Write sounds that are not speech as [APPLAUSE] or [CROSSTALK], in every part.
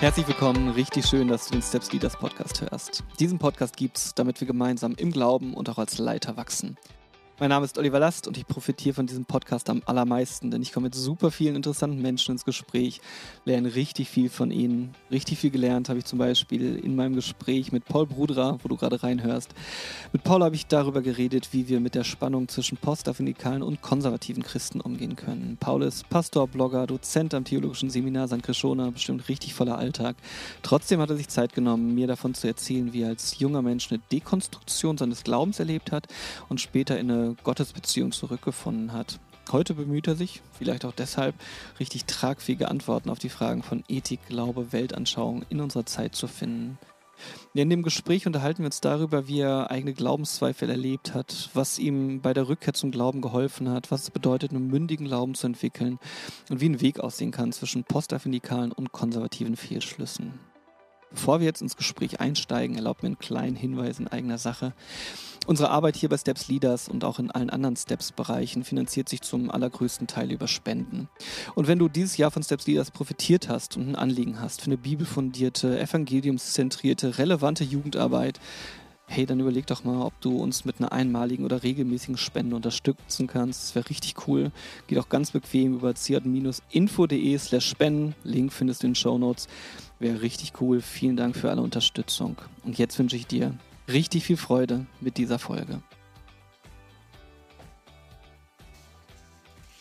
Herzlich willkommen, richtig schön, dass du den Steps Leaders Podcast hörst. Diesen Podcast gibt's, damit wir gemeinsam im Glauben und auch als Leiter wachsen. Mein Name ist Oliver Last und ich profitiere von diesem Podcast am allermeisten, denn ich komme mit super vielen interessanten Menschen ins Gespräch, lerne richtig viel von ihnen. Richtig viel gelernt habe ich zum Beispiel in meinem Gespräch mit Paul Brudra, wo du gerade reinhörst. Mit Paul habe ich darüber geredet, wie wir mit der Spannung zwischen postafinikalen und konservativen Christen umgehen können. Paul ist Pastor, Blogger, Dozent am Theologischen Seminar St. Krishona, bestimmt richtig voller Alltag. Trotzdem hat er sich Zeit genommen, mir davon zu erzählen, wie er als junger Mensch eine Dekonstruktion seines Glaubens erlebt hat und später in eine Gottesbeziehung zurückgefunden hat. Heute bemüht er sich, vielleicht auch deshalb, richtig tragfähige Antworten auf die Fragen von Ethik, Glaube, Weltanschauung in unserer Zeit zu finden. In dem Gespräch unterhalten wir uns darüber, wie er eigene Glaubenszweifel erlebt hat, was ihm bei der Rückkehr zum Glauben geholfen hat, was es bedeutet, einen mündigen Glauben zu entwickeln und wie ein Weg aussehen kann zwischen postafinikalen und konservativen Fehlschlüssen. Bevor wir jetzt ins Gespräch einsteigen, erlaubt mir einen kleinen Hinweis in eigener Sache. Unsere Arbeit hier bei Steps Leaders und auch in allen anderen Steps-Bereichen finanziert sich zum allergrößten Teil über Spenden. Und wenn du dieses Jahr von Steps Leaders profitiert hast und ein Anliegen hast für eine bibelfundierte, evangeliumszentrierte, relevante Jugendarbeit, hey, dann überleg doch mal, ob du uns mit einer einmaligen oder regelmäßigen Spende unterstützen kannst. Das wäre richtig cool. Geht auch ganz bequem über ziad-info.de slash spenden. Link findest du in den Show Notes. Wäre richtig cool. Vielen Dank für alle Unterstützung. Und jetzt wünsche ich dir richtig viel Freude mit dieser Folge.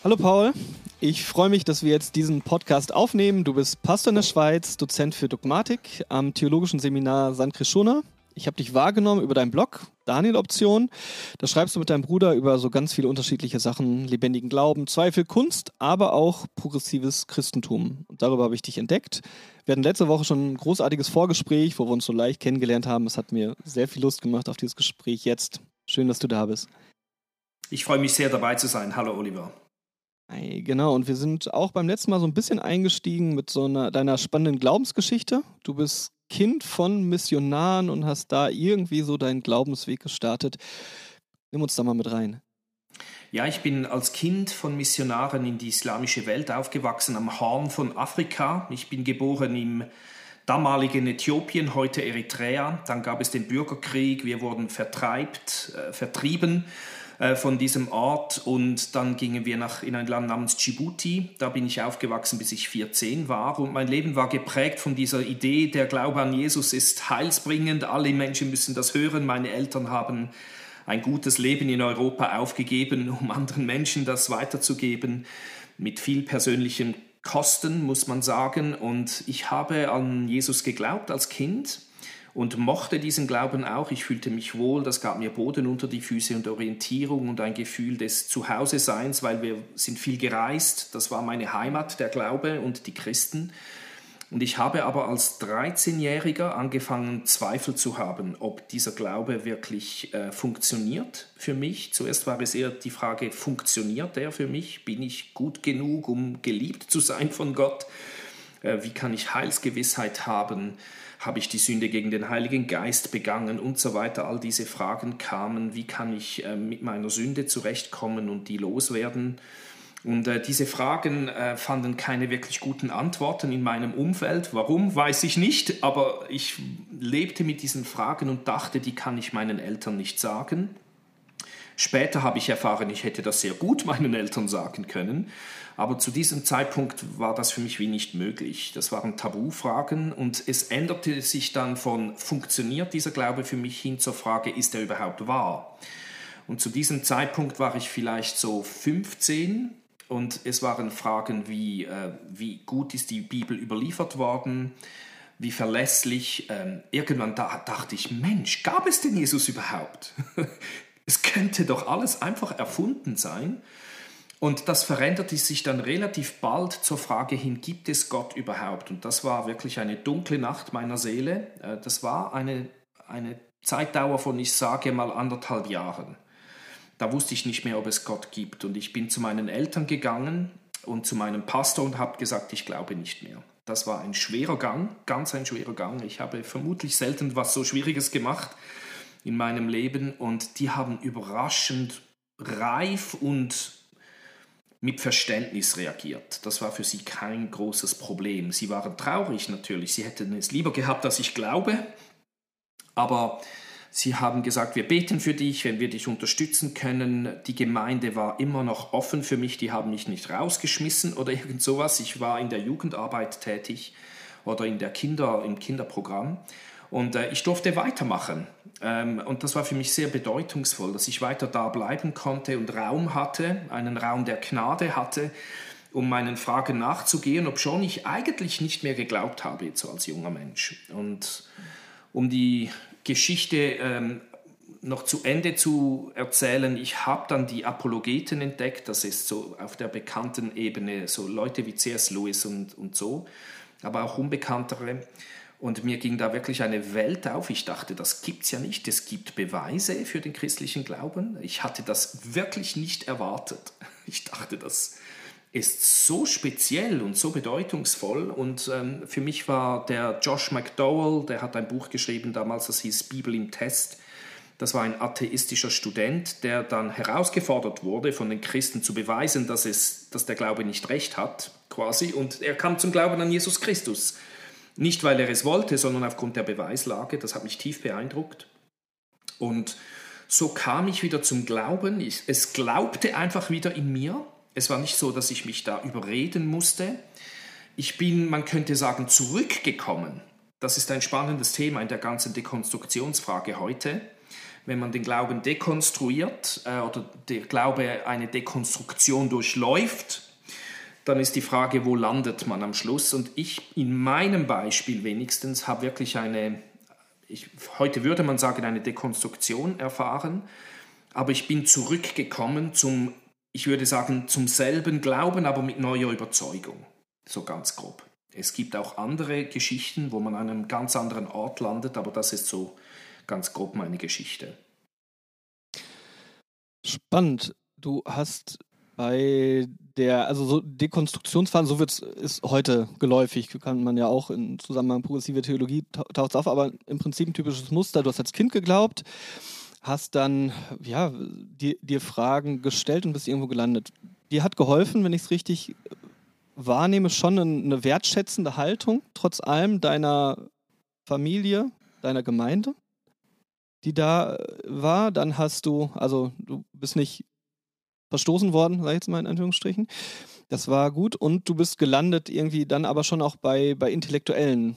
Hallo Paul, ich freue mich, dass wir jetzt diesen Podcast aufnehmen. Du bist Pastor in der Schweiz, Dozent für Dogmatik am Theologischen Seminar St. Krishona. Ich habe dich wahrgenommen über deinen Blog, Daniel Option. Da schreibst du mit deinem Bruder über so ganz viele unterschiedliche Sachen, lebendigen Glauben, Zweifel, Kunst, aber auch progressives Christentum. Und darüber habe ich dich entdeckt. Wir hatten letzte Woche schon ein großartiges Vorgespräch, wo wir uns so leicht kennengelernt haben. Es hat mir sehr viel Lust gemacht auf dieses Gespräch jetzt. Schön, dass du da bist. Ich freue mich sehr dabei zu sein. Hallo Oliver. Hey, genau, und wir sind auch beim letzten Mal so ein bisschen eingestiegen mit so einer deiner spannenden Glaubensgeschichte. Du bist Kind von Missionaren und hast da irgendwie so deinen Glaubensweg gestartet. Nimm uns da mal mit rein. Ja, ich bin als Kind von Missionaren in die islamische Welt aufgewachsen, am Horn von Afrika. Ich bin geboren im damaligen Äthiopien, heute Eritrea. Dann gab es den Bürgerkrieg, wir wurden vertreibt, äh, vertrieben äh, von diesem Ort und dann gingen wir nach, in ein Land namens Djibouti. Da bin ich aufgewachsen, bis ich 14 war und mein Leben war geprägt von dieser Idee, der Glaube an Jesus ist heilsbringend, alle Menschen müssen das hören. Meine Eltern haben ein gutes Leben in Europa aufgegeben, um anderen Menschen das weiterzugeben, mit viel persönlichen Kosten, muss man sagen. Und ich habe an Jesus geglaubt als Kind und mochte diesen Glauben auch. Ich fühlte mich wohl, das gab mir Boden unter die Füße und Orientierung und ein Gefühl des Zuhause-Seins, weil wir sind viel gereist. Das war meine Heimat, der Glaube und die Christen. Und ich habe aber als 13-Jähriger angefangen, Zweifel zu haben, ob dieser Glaube wirklich äh, funktioniert für mich. Zuerst war es eher die Frage, funktioniert der für mich? Bin ich gut genug, um geliebt zu sein von Gott? Äh, wie kann ich Heilsgewissheit haben? Habe ich die Sünde gegen den Heiligen Geist begangen und so weiter. All diese Fragen kamen, wie kann ich äh, mit meiner Sünde zurechtkommen und die loswerden. Und äh, diese Fragen äh, fanden keine wirklich guten Antworten in meinem Umfeld. Warum, weiß ich nicht, aber ich lebte mit diesen Fragen und dachte, die kann ich meinen Eltern nicht sagen. Später habe ich erfahren, ich hätte das sehr gut meinen Eltern sagen können. Aber zu diesem Zeitpunkt war das für mich wie nicht möglich. Das waren Tabufragen und es änderte sich dann von, funktioniert dieser Glaube für mich hin zur Frage, ist er überhaupt wahr? Und zu diesem Zeitpunkt war ich vielleicht so 15 und es waren Fragen wie, äh, wie gut ist die Bibel überliefert worden? Wie verlässlich? Ähm, irgendwann da, dachte ich, Mensch, gab es denn Jesus überhaupt? [LAUGHS] es könnte doch alles einfach erfunden sein. Und das veränderte sich dann relativ bald zur Frage hin, gibt es Gott überhaupt? Und das war wirklich eine dunkle Nacht meiner Seele. Äh, das war eine, eine Zeitdauer von, ich sage mal, anderthalb Jahren. Da wusste ich nicht mehr, ob es Gott gibt. Und ich bin zu meinen Eltern gegangen und zu meinem Pastor und habe gesagt, ich glaube nicht mehr. Das war ein schwerer Gang, ganz ein schwerer Gang. Ich habe vermutlich selten was so Schwieriges gemacht in meinem Leben und die haben überraschend reif und mit Verständnis reagiert. Das war für sie kein großes Problem. Sie waren traurig natürlich. Sie hätten es lieber gehabt, dass ich glaube. Aber sie haben gesagt, wir beten für dich, wenn wir dich unterstützen können. Die Gemeinde war immer noch offen für mich. Die haben mich nicht rausgeschmissen oder [LAUGHS] irgend sowas. Ich war in der Jugendarbeit tätig oder in der Kinder, im Kinderprogramm. Und äh, ich durfte weitermachen. Ähm, und das war für mich sehr bedeutungsvoll, dass ich weiter da bleiben konnte und Raum hatte, einen Raum der Gnade hatte, um meinen Fragen nachzugehen, obschon ich eigentlich nicht mehr geglaubt habe, so als junger Mensch. Und um die Geschichte ähm, noch zu Ende zu erzählen, ich habe dann die Apologeten entdeckt, das ist so auf der bekannten Ebene, so Leute wie C.S. Lewis und, und so, aber auch unbekanntere. Und mir ging da wirklich eine Welt auf. Ich dachte, das gibt es ja nicht. Es gibt Beweise für den christlichen Glauben. Ich hatte das wirklich nicht erwartet. [LAUGHS] Ich dachte, das ist so speziell und so bedeutungsvoll. Und ähm, für mich war der Josh McDowell, der hat ein Buch geschrieben damals, das hieß Bibel im Test. Das war ein atheistischer Student, der dann herausgefordert wurde, von den Christen zu beweisen, dass, es, dass der Glaube nicht recht hat, quasi. Und er kam zum Glauben an Jesus Christus. Nicht, weil er es wollte, sondern aufgrund der Beweislage. Das hat mich tief beeindruckt. Und so kam ich wieder zum Glauben. Ich, es glaubte einfach wieder in mir. Es war nicht so, dass ich mich da überreden musste. Ich bin, man könnte sagen, zurückgekommen. Das ist ein spannendes Thema in der ganzen Dekonstruktionsfrage heute. Wenn man den Glauben dekonstruiert äh, oder der Glaube eine Dekonstruktion durchläuft, dann ist die Frage, wo landet man am Schluss? Und ich in meinem Beispiel wenigstens habe wirklich eine, ich, heute würde man sagen, eine Dekonstruktion erfahren, aber ich bin zurückgekommen zum, ich würde sagen, zum selben Glauben, aber mit neuer Überzeugung, so ganz grob. Es gibt auch andere Geschichten, wo man an einem ganz anderen Ort landet, aber das ist so ganz grob meine Geschichte. Spannend. Du hast bei der, also so Dekonstruktionsfahren, so wird's, ist heute geläufig, kann man ja auch in Zusammenhang progressive Theologie taucht auf, aber im Prinzip ein typisches Muster. Du hast als Kind geglaubt, hast dann, ja, dir, dir Fragen gestellt und bist irgendwo gelandet. Dir hat geholfen, wenn ich es richtig wahrnehme, schon eine wertschätzende Haltung, trotz allem deiner Familie, deiner Gemeinde, die da war. Dann hast du, also du bist nicht verstoßen worden, sag ich jetzt mal in Anführungsstrichen. Das war gut und du bist gelandet irgendwie dann aber schon auch bei, bei intellektuellen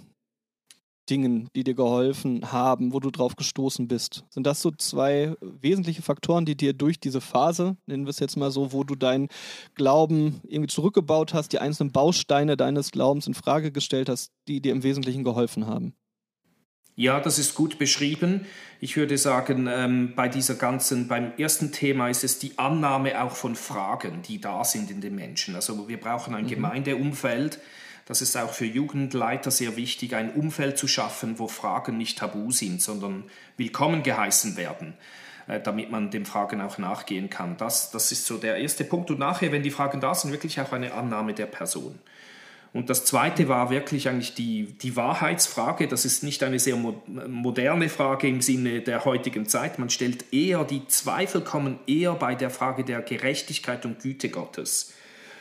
Dingen, die dir geholfen haben, wo du drauf gestoßen bist. Sind das so zwei wesentliche Faktoren, die dir durch diese Phase, nennen wir es jetzt mal so, wo du deinen Glauben irgendwie zurückgebaut hast, die einzelnen Bausteine deines Glaubens in Frage gestellt hast, die dir im Wesentlichen geholfen haben? Ja, das ist gut beschrieben. Ich würde sagen, ähm, bei dieser ganzen, beim ersten Thema ist es die Annahme auch von Fragen, die da sind in den Menschen. Also wir brauchen ein mhm. Gemeindeumfeld. Das ist auch für Jugendleiter sehr wichtig, ein Umfeld zu schaffen, wo Fragen nicht tabu sind, sondern willkommen geheißen werden, äh, damit man den Fragen auch nachgehen kann. Das, das ist so der erste Punkt. Und nachher, wenn die Fragen da sind, wirklich auch eine Annahme der Person. Und das zweite war wirklich eigentlich die, die Wahrheitsfrage. Das ist nicht eine sehr mo moderne Frage im Sinne der heutigen Zeit. Man stellt eher, die Zweifel kommen eher bei der Frage der Gerechtigkeit und Güte Gottes.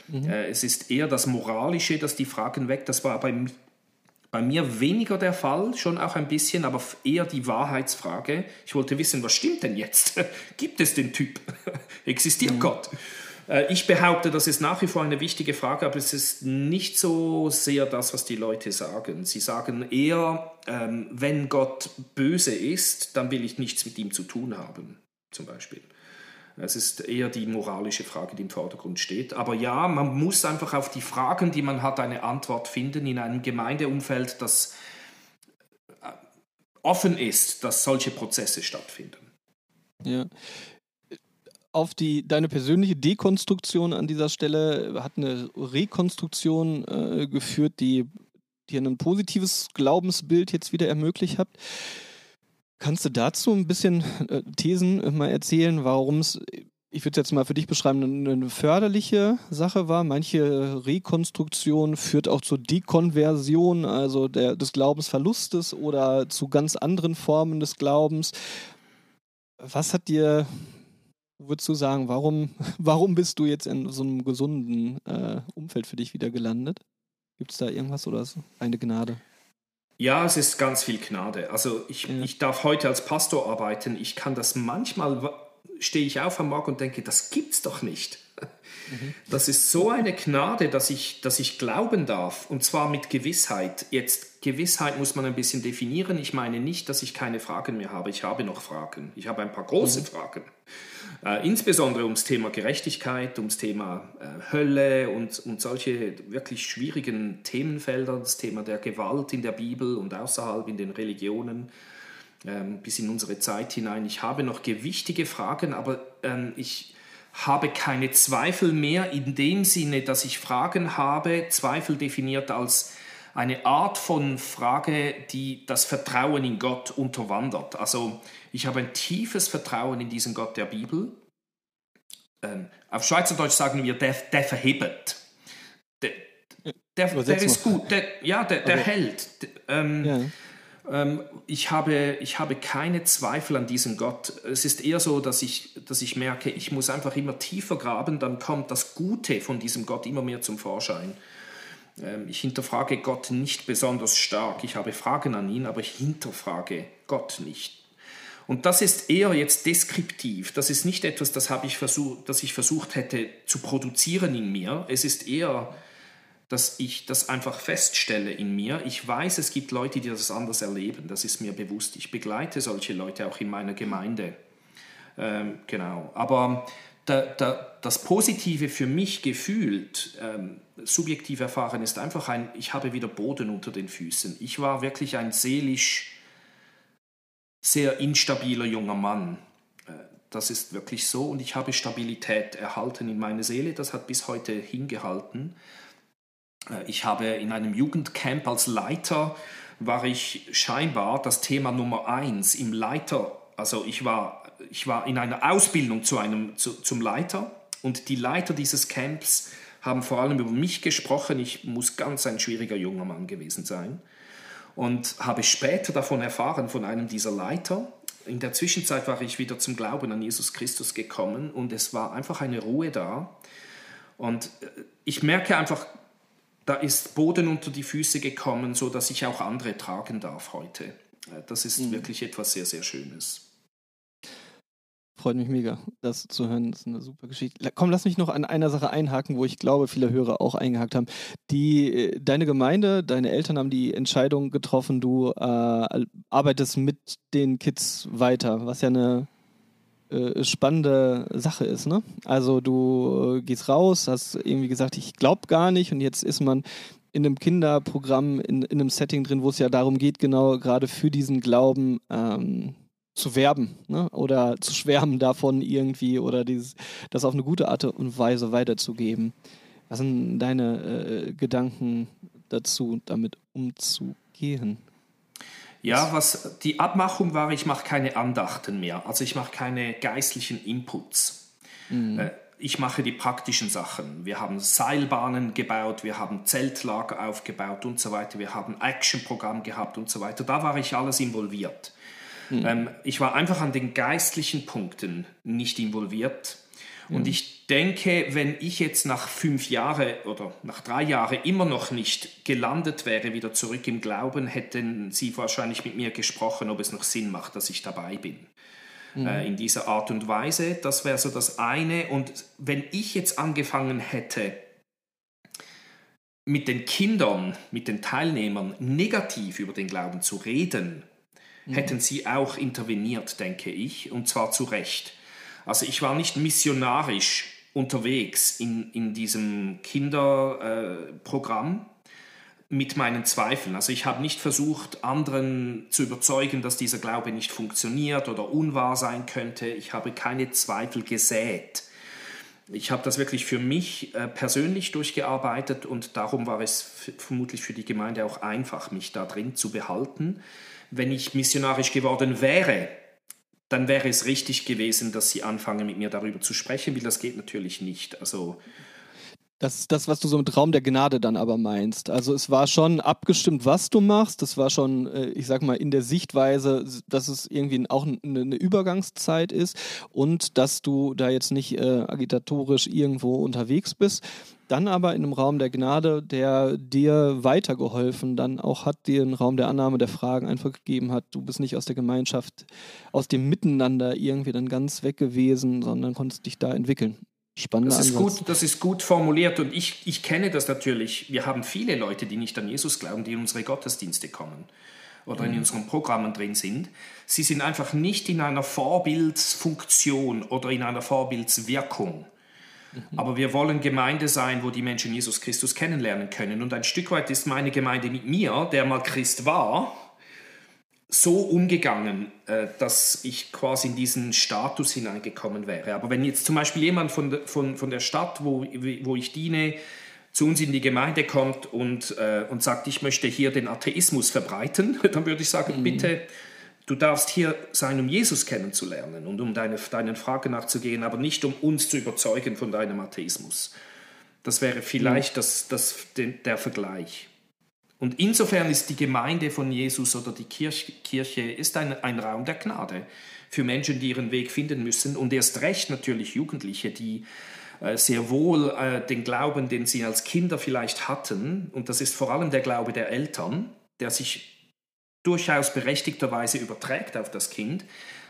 Mhm. Äh, es ist eher das Moralische, das die Fragen weckt. Das war bei, bei mir weniger der Fall, schon auch ein bisschen, aber eher die Wahrheitsfrage. Ich wollte wissen, was stimmt denn jetzt? [LAUGHS] Gibt es den Typ? [LAUGHS] Existiert mhm. Gott? Äh, ich behaupte, das ist nach wie vor eine wichtige Frage, aber es ist nicht so sehr das, was die Leute sagen. Sie sagen eher, ähm, wenn Gott böse ist, dann will ich nichts mit ihm zu tun haben, zum Beispiel. Es ist eher die moralische Frage, die im Vordergrund steht. Aber ja, man muss einfach auf die Fragen, die man hat, eine Antwort finden in einem Gemeindeumfeld, das äh, offen ist, dass solche Prozesse stattfinden. Ja, auf die deine persönliche Dekonstruktion an dieser Stelle hat eine Rekonstruktion äh, geführt, die dir ein positives Glaubensbild jetzt wieder ermöglicht hat. Kannst du dazu ein bisschen äh, Thesen mal erzählen, warum es, ich würde es jetzt mal für dich beschreiben, eine, eine förderliche Sache war? Manche Rekonstruktion führt auch zur Dekonversion, also der, des Glaubensverlustes oder zu ganz anderen Formen des Glaubens. Was hat dir würdest du sagen, warum, [LAUGHS] warum bist du jetzt in so einem gesunden äh, Umfeld für dich wieder gelandet? Gibt es da irgendwas oder so? eine Gnade? Ja, es ist ganz viel Gnade. Also ich, ja. ich darf heute als Pastor arbeiten. Ich kann das manchmal, stehe ich auf am Morgen und denke, das gibt's doch nicht. Mhm. Das ist so eine Gnade, dass ich, dass ich glauben darf. Und zwar mit Gewissheit. Jetzt, Gewissheit muss man ein bisschen definieren. Ich meine nicht, dass ich keine Fragen mehr habe. Ich habe noch Fragen. Ich habe ein paar große mhm. Fragen. Äh, insbesondere ums Thema Gerechtigkeit, ums Thema äh, Hölle und, und solche wirklich schwierigen Themenfelder, das Thema der Gewalt in der Bibel und außerhalb in den Religionen ähm, bis in unsere Zeit hinein. Ich habe noch gewichtige Fragen, aber ähm, ich habe keine Zweifel mehr in dem Sinne, dass ich Fragen habe, Zweifel definiert als eine Art von Frage, die das Vertrauen in Gott unterwandert. Also ich habe ein tiefes Vertrauen in diesen Gott der Bibel. Ähm, auf Schweizerdeutsch sagen wir, der, der verhebt. Der, der, der ist gut, der, ja, der, der okay. hält. Ähm, ja. Ähm, ich, habe, ich habe keine Zweifel an diesem Gott. Es ist eher so, dass ich, dass ich merke, ich muss einfach immer tiefer graben, dann kommt das Gute von diesem Gott immer mehr zum Vorschein. Ähm, ich hinterfrage Gott nicht besonders stark. Ich habe Fragen an ihn, aber ich hinterfrage Gott nicht. Und das ist eher jetzt deskriptiv. Das ist nicht etwas, das, habe ich versucht, das ich versucht hätte zu produzieren in mir. Es ist eher dass ich das einfach feststelle in mir. Ich weiß, es gibt Leute, die das anders erleben. Das ist mir bewusst. Ich begleite solche Leute auch in meiner Gemeinde. Ähm, genau. Aber da, da, das Positive für mich gefühlt, ähm, subjektiv erfahren, ist einfach ein, ich habe wieder Boden unter den Füßen. Ich war wirklich ein seelisch sehr instabiler junger Mann. Äh, das ist wirklich so und ich habe Stabilität erhalten in meiner Seele. Das hat bis heute hingehalten. Äh, ich habe in einem Jugendcamp als Leiter war ich scheinbar das Thema Nummer eins im Leiter. Also ich war, ich war in einer Ausbildung zu einem, zu, zum Leiter und die Leiter dieses Camps haben vor allem über mich gesprochen. Ich muss ganz ein schwieriger junger Mann gewesen sein und habe später davon erfahren von einem dieser Leiter. In der Zwischenzeit war ich wieder zum Glauben an Jesus Christus gekommen und es war einfach eine Ruhe da. Und äh, ich merke einfach, da ist Boden unter die Füße gekommen, so dass ich auch andere tragen darf heute. Äh, das ist mhm. wirklich etwas sehr, sehr Schönes. Freut mich mega, das zu hören. Das ist eine super Geschichte. Komm, lass mich noch an einer Sache einhaken, wo ich glaube, viele Hörer auch eingehakt haben. Die, äh, deine Gemeinde, deine Eltern haben die Entscheidung getroffen, du äh, arbeitest mit den Kids weiter, was ja eine äh, spannende Sache ist. Ne? Also du äh, gehst raus, hast irgendwie gesagt, ich glaube gar nicht und jetzt ist man in einem Kinderprogramm, in, in einem Setting drin, wo es ja darum geht, genau gerade für diesen Glauben ähm, zu werben ne? oder zu schwärmen davon irgendwie oder dieses, das auf eine gute Art und Weise weiterzugeben. Was sind deine äh, Gedanken dazu, damit umzugehen? Ja, was die Abmachung war, ich mache keine Andachten mehr. Also ich mache keine geistlichen Inputs. Mhm. Äh, ich mache die praktischen Sachen. Wir haben Seilbahnen gebaut, wir haben Zeltlager aufgebaut und so weiter. Wir haben Actionprogramm gehabt und so weiter. Da war ich alles involviert. Mhm. Ähm, ich war einfach an den geistlichen Punkten nicht involviert. Und ich denke, wenn ich jetzt nach fünf Jahren oder nach drei Jahren immer noch nicht gelandet wäre, wieder zurück im Glauben, hätten Sie wahrscheinlich mit mir gesprochen, ob es noch Sinn macht, dass ich dabei bin. Mhm. Äh, in dieser Art und Weise. Das wäre so das eine. Und wenn ich jetzt angefangen hätte, mit den Kindern, mit den Teilnehmern negativ über den Glauben zu reden, mhm. hätten sie auch interveniert, denke ich, und zwar zu Recht. Also ich war nicht missionarisch unterwegs in, in diesem Kinderprogramm äh, mit meinen Zweifeln. Also ich habe nicht versucht, anderen zu überzeugen, dass dieser Glaube nicht funktioniert oder unwahr sein könnte. Ich habe keine Zweifel gesät. Ich habe das wirklich für mich äh, persönlich durchgearbeitet und darum war es vermutlich für die Gemeinde auch einfach, mich da drin zu behalten. Wenn ich missionarisch geworden wäre, dann wäre es richtig gewesen, dass sie anfangen, mit mir darüber zu sprechen, weil das geht natürlich nicht. Also Das ist das, was du so mit Raum der Gnade dann aber meinst. Also es war schon abgestimmt, was du machst. Das war schon, äh, ich sag mal, in der Sichtweise, dass es irgendwie auch eine Übergangszeit ist und dass du da jetzt nicht äh, agitatorisch irgendwo unterwegs bist. Dann aber in einem Raum der Gnade, der dir weitergeholfen dann auch hat, dir einen Raum der Annahme der Fragen einfach gegeben hat. Du bist nicht aus der Gemeinschaft, aus dem Miteinander irgendwie dann ganz weg gewesen, sondern konntest dich da entwickeln. Spannender das ist Ansatz. gut, das ist gut formuliert und ich, ich kenne das natürlich. Wir haben viele Leute, die nicht an Jesus glauben, die in unsere Gottesdienste kommen oder in mhm. unseren Programmen drin sind. Sie sind einfach nicht in einer Vorbildsfunktion oder in einer Vorbildswirkung. Mhm. Aber wir wollen Gemeinde sein, wo die Menschen Jesus Christus kennenlernen können. Und ein Stück weit ist meine Gemeinde mit mir, der mal Christ war, so umgegangen, äh, dass ich quasi in diesen Status hineingekommen wäre. Aber wenn jetzt zum Beispiel jemand von, der, von, von der Stadt, wo, wo ich diene, zu uns in die Gemeinde kommt und, äh, und sagt, ich möchte hier den Atheismus verbreiten, [LAUGHS] dann würde ich sagen, mhm. bitte, du darfst hier sein, um Jesus kennenzulernen und um deine, deinen Fragen nachzugehen, aber nicht um uns zu überzeugen von deinem Atheismus. Das wäre vielleicht mhm. das, das, der Vergleich. Und insofern ist die Gemeinde von Jesus oder die Kirche, ist ein, ein Raum der Gnade für Menschen, die ihren Weg finden müssen und erst recht natürlich Jugendliche, die äh, sehr wohl äh, den Glauben, den sie als Kinder vielleicht hatten, und das ist vor allem der Glaube der Eltern, der sich durchaus berechtigterweise überträgt auf das Kind,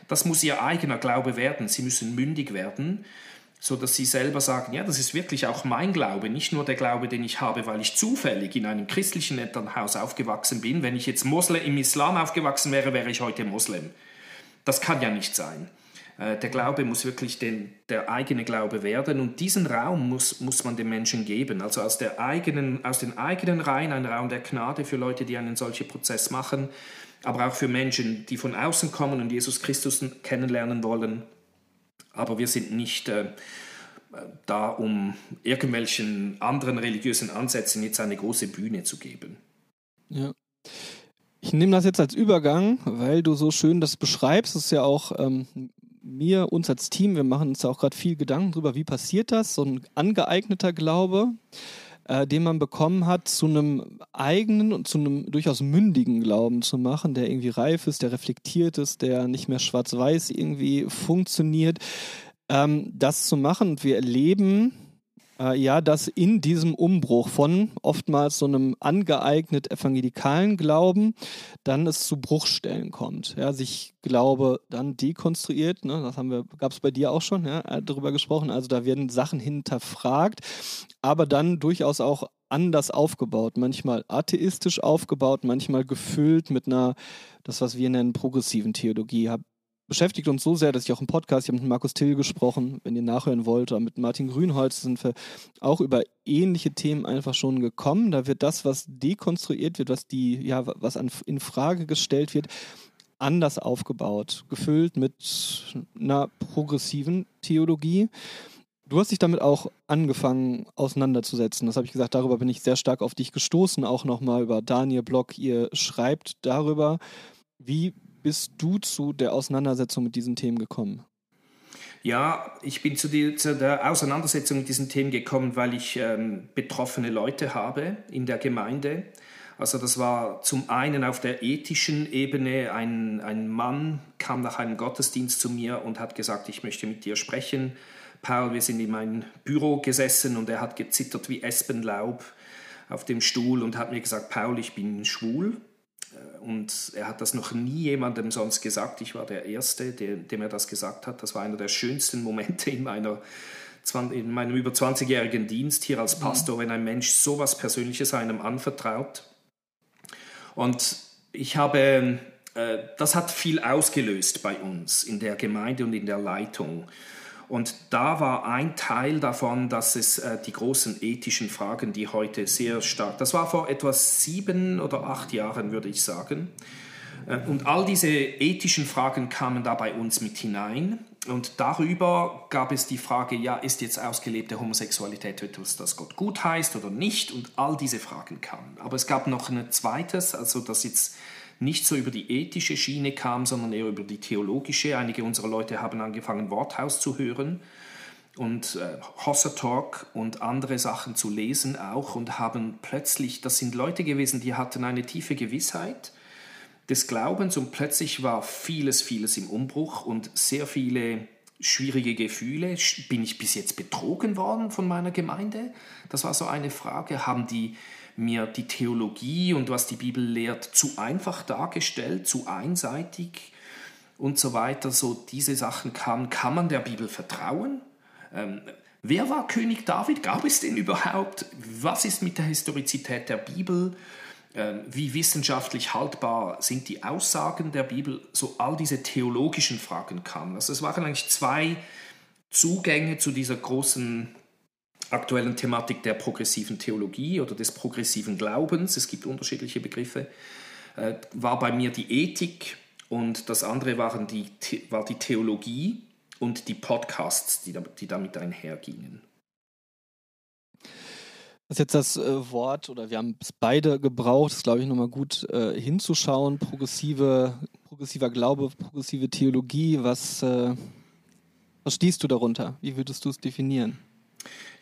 das muss ihr eigener Glaube werden. Sie müssen mündig werden so dass sie selber sagen, ja, das ist wirklich auch mein Glaube, nicht nur der Glaube, den ich habe, weil ich zufällig in einem christlichen Elternhaus aufgewachsen bin. Wenn ich jetzt Moslem im Islam aufgewachsen wäre, wäre ich heute Moslem. Das kann ja nicht sein. Äh, der Glaube muss wirklich den, der eigene Glaube werden und diesen Raum muss, muss man den Menschen geben. Also aus, der eigenen, aus den eigenen Reihen ein Raum der Gnade für Leute, die einen solchen Prozess machen, aber auch für Menschen, die von außen kommen und Jesus Christus kennenlernen wollen aber wir sind nicht äh, da, um irgendwelchen anderen religiösen Ansätzen jetzt eine große Bühne zu geben. Ja. Ich nehme das jetzt als Übergang, weil du so schön das beschreibst. Das ist ja auch ähm, mir, uns als Team, wir machen uns ja auch gerade viel Gedanken darüber, wie passiert das, so ein angeeigneter Glaube äh, den man bekommen hat, zu einem eigenen und zu einem durchaus mündigen Glauben zu machen, der irgendwie reif ist, der reflektiert ist, der nicht mehr schwarz-weiß irgendwie funktioniert. Ähm, das zu machen und wir erleben, ja, dass in diesem Umbruch von oftmals so einem angeeignet evangelikalen Glauben dann es zu Bruchstellen kommt. Ja, sich Glaube dann dekonstruiert, ne, das haben wir, gab es bei dir auch schon, ja, äh, darüber gesprochen. Also da werden Sachen hinterfragt, aber dann durchaus auch anders aufgebaut, manchmal atheistisch aufgebaut, manchmal gefüllt mit einer, das was wir nennen, progressiven Theologie. Hab, beschäftigt uns so sehr, dass ich auch im Podcast, ich habe mit Markus Till gesprochen, wenn ihr nachhören wollt, oder mit Martin Grünholz sind wir auch über ähnliche Themen einfach schon gekommen. Da wird das, was dekonstruiert wird, was die, ja, was an, in Frage gestellt wird, anders aufgebaut, gefüllt mit einer progressiven Theologie. Du hast dich damit auch angefangen auseinanderzusetzen. Das habe ich gesagt, darüber bin ich sehr stark auf dich gestoßen, auch nochmal über Daniel Block. Ihr schreibt darüber, wie bist du zu der Auseinandersetzung mit diesen Themen gekommen? Ja, ich bin zu, die, zu der Auseinandersetzung mit diesen Themen gekommen, weil ich ähm, betroffene Leute habe in der Gemeinde. Also das war zum einen auf der ethischen Ebene, ein, ein Mann kam nach einem Gottesdienst zu mir und hat gesagt, ich möchte mit dir sprechen. Paul, wir sind in mein Büro gesessen und er hat gezittert wie Espenlaub auf dem Stuhl und hat mir gesagt, Paul, ich bin schwul. Und er hat das noch nie jemandem sonst gesagt. Ich war der Erste, dem er das gesagt hat. Das war einer der schönsten Momente in, meiner, in meinem über 20-jährigen Dienst hier als Pastor, mhm. wenn ein Mensch so etwas Persönliches einem anvertraut. Und ich habe, äh, das hat viel ausgelöst bei uns in der Gemeinde und in der Leitung. Und da war ein Teil davon, dass es äh, die großen ethischen Fragen, die heute sehr stark, das war vor etwa sieben oder acht Jahren, würde ich sagen. Äh, und all diese ethischen Fragen kamen da bei uns mit hinein. Und darüber gab es die Frage, ja, ist jetzt ausgelebte Homosexualität etwas, das Gott gut heißt oder nicht? Und all diese Fragen kamen. Aber es gab noch ein zweites, also das jetzt nicht so über die ethische Schiene kam, sondern eher über die theologische. Einige unserer Leute haben angefangen, Worthaus zu hören. und äh, Hossa Talk und andere Sachen zu lesen auch und haben plötzlich, das sind Leute gewesen, die hatten eine tiefe Gewissheit des Glaubens und plötzlich war vieles, vieles im Umbruch und sehr viele schwierige Gefühle. Bin ich bis jetzt betrogen worden von meiner Gemeinde? Das war so eine Frage. Haben die mir die Theologie und was die Bibel lehrt zu einfach dargestellt, zu einseitig und so weiter? So diese Sachen kamen. Kann man der Bibel vertrauen? Ähm, wer war König David? Gab es den überhaupt? Was ist mit der Historizität der Bibel? Ähm, wie wissenschaftlich haltbar sind die Aussagen der Bibel? So all diese theologischen Fragen kamen. Also es waren eigentlich zwei Zugänge zu dieser großen aktuellen Thematik der progressiven Theologie oder des progressiven Glaubens. Es gibt unterschiedliche Begriffe. Äh, war bei mir die Ethik und das andere waren die, war die Theologie und die Podcasts, die, die damit einhergingen. Das ist jetzt das äh, Wort, oder wir haben es beide gebraucht, ist glaube ich nochmal gut äh, hinzuschauen. Progressive, progressiver Glaube, progressive Theologie, was, äh, was stehst du darunter? Wie würdest du es definieren?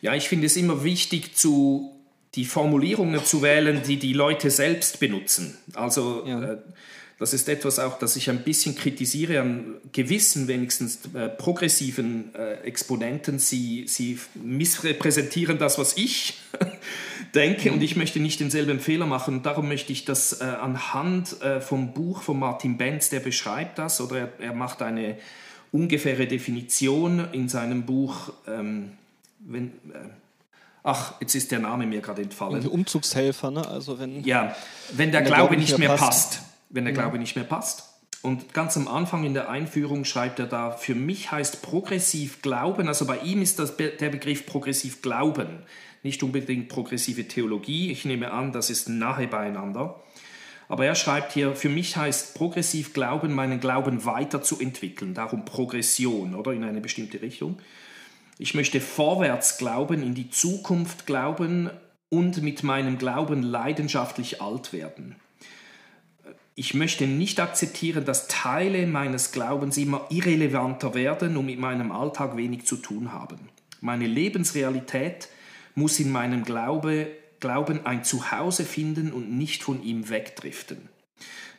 Ja, ich finde es immer wichtig, zu, die Formulierungen zu wählen, die die Leute selbst benutzen. Also ja. äh, das ist etwas auch, das ich ein bisschen kritisiere an gewissen, wenigstens äh, progressiven äh, Exponenten. Sie, sie missrepräsentieren das, was ich [LAUGHS] denke, und ich möchte nicht denselben Fehler machen. darum möchte ich das äh, anhand äh, vom Buch von Martin Benz, der beschreibt das, oder er, er macht eine ungefähre Definition in seinem Buch. Ähm, wenn, äh, ach, jetzt ist der Name mir gerade entfallen. Die Umzugshelfer, ne? Also wenn, ja, wenn der, wenn der Glaube, Glaube nicht mehr passt. passt wenn der Glaube nicht mehr passt. Und ganz am Anfang in der Einführung schreibt er da, für mich heißt progressiv Glauben, also bei ihm ist das der Begriff progressiv Glauben, nicht unbedingt progressive Theologie. Ich nehme an, das ist nahe beieinander. Aber er schreibt hier, für mich heißt progressiv Glauben, meinen Glauben weiterzuentwickeln, darum Progression, oder in eine bestimmte Richtung. Ich möchte vorwärts glauben, in die Zukunft glauben und mit meinem Glauben leidenschaftlich alt werden ich möchte nicht akzeptieren, dass Teile meines Glaubens immer irrelevanter werden und mit meinem Alltag wenig zu tun haben. Meine Lebensrealität muss in meinem Glaube, Glauben ein Zuhause finden und nicht von ihm wegdriften.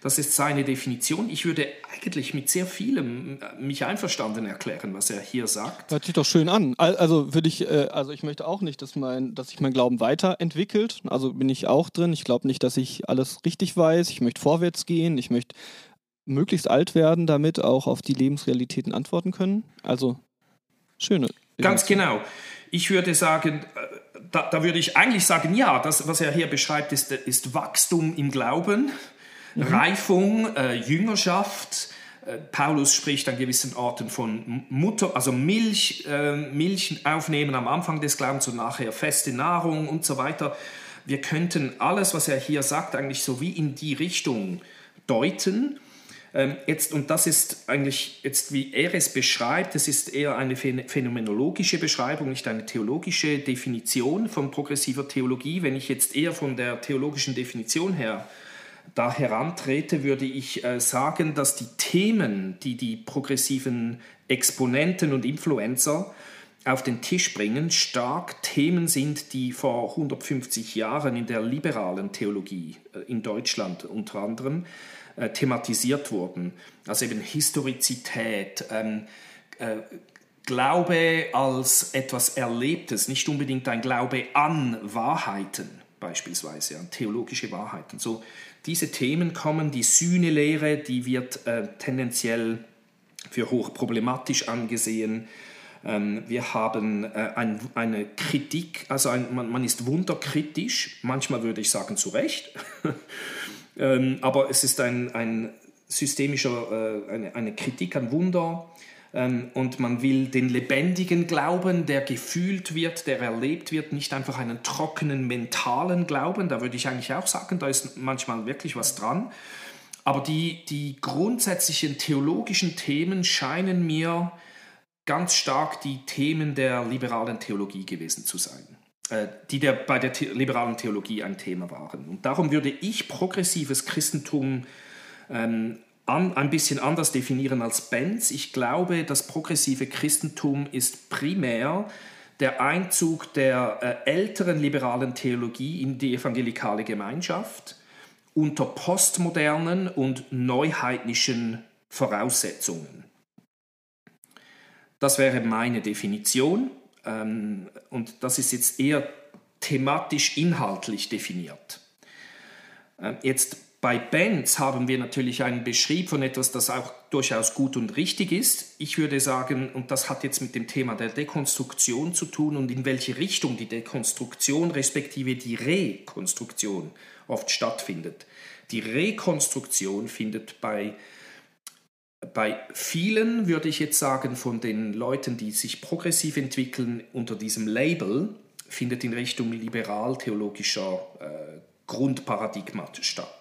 Das ist seine Definition. Ich würde eigentlich mit sehr vielem äh, mich einverstanden erklären, was er hier sagt. Hört sich doch schön an. Also würde ich, äh, also ich möchte auch nicht, dass mein, dass sich mein Glauben weiterentwickelt. Also bin ich auch drin. Ich glaube nicht, dass ich alles richtig weiß. Ich möchte vorwärts gehen. Ich möchte möglichst alt werden, damit auch auf die Lebensrealitäten antworten können. Also schöne. Ganz genau. Ich würde sagen, äh, da, da, würde ich eigentlich sagen, ja, das, was er hier beschreibt, ist, ist Wachstum im Glauben mhm. Reifung, äh, Jüngerschaft. Äh, Paulus spricht an gewissen Orten von Mutter, also Milch, äh, Milch aufnehmen am Anfang des Glaubens und nachher feste Nahrung und so weiter. Wir könnten alles, was er hier sagt, eigentlich so wie in die Richtung deuten. Ähm, jetzt, und das ist eigentlich jetzt, wie er es beschreibt, es ist eher eine phänomenologische Beschreibung, nicht eine theologische Definition von progressiver Theologie. Wenn ich jetzt eher von der theologischen Definition her da herantrete, würde ich äh, sagen, dass die Themen, die die progressiven Exponenten und Influencer auf den Tisch bringen, stark Themen sind, die vor 150 Jahren in der liberalen Theologie äh, in Deutschland unter anderem äh, thematisiert wurden. Also eben Historizität, ähm, äh, Glaube als etwas Erlebtes, nicht unbedingt ein Glaube an Wahrheiten beispielsweise, an theologische Wahrheiten. So diese Themen kommen. Die Sühnelehre, die wird äh, tendenziell für hochproblematisch angesehen. Ähm, wir haben äh, ein, eine Kritik, also ein, man, man, ist wunderkritisch, manchmal würde ich sagen zu Recht, [LAUGHS] ähm, aber es ist ein, ein systemischer, äh, eine, eine Kritik an Wunder. Ähm, und man will den lebendigen Glauben, der gefühlt wird, der erlebt wird, nicht einfach einen trockenen mentalen Glauben. Da würde ich eigentlich auch sagen, da ist manchmal wirklich was dran. Aber die, die grundsätzlichen theologischen Themen scheinen mir ganz stark die Themen der liberalen Theologie gewesen zu sein, äh, die der, bei der The liberalen Theologie ein Thema waren. Und darum würde ich progressives Christentum ähm, an, ein bisschen anders definieren als Benz. Ich glaube, das progressive Christentum ist primär der Einzug der äh, älteren liberalen Theologie in die evangelikale Gemeinschaft unter postmodernen und neuheidnischen Voraussetzungen. Das wäre meine Definition ähm, und das ist jetzt eher thematisch inhaltlich definiert. Ähm, jetzt bei Benz haben wir natürlich einen Beschrieb von etwas, das auch durchaus gut und richtig ist. Ich würde sagen, und das hat jetzt mit dem Thema der Dekonstruktion zu tun und in welche Richtung die Dekonstruktion respektive die Rekonstruktion oft stattfindet. Die Rekonstruktion findet bei, bei vielen, würde ich jetzt sagen, von den Leuten, die sich progressiv entwickeln unter diesem Label, findet in Richtung liberal-theologischer äh, Grundparadigma statt.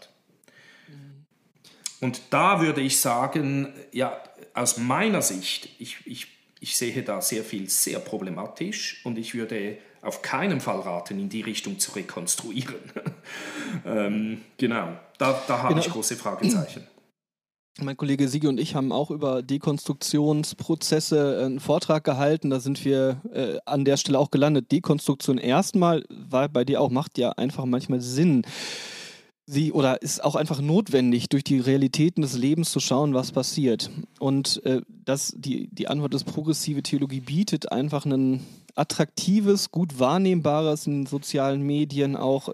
Und da würde ich sagen, ja, aus meiner Sicht, ich, ich, ich sehe da sehr viel sehr problematisch und ich würde auf keinen Fall raten, in die Richtung zu rekonstruieren. [LAUGHS] ähm, genau, da, da habe genau. ich große Fragezeichen. [CLEARS THROAT] Mein Kollege Sigi und ich haben auch über Dekonstruktionsprozesse einen Vortrag gehalten. Da sind wir äh, an der Stelle auch gelandet. Dekonstruktion erstmal war bei dir auch, macht ja einfach manchmal Sinn sie oder ist auch einfach notwendig, durch die Realitäten des Lebens zu schauen, was passiert. Und äh, das, die, die Antwort des progressive Theologie bietet einfach ein attraktives, gut wahrnehmbares in sozialen Medien auch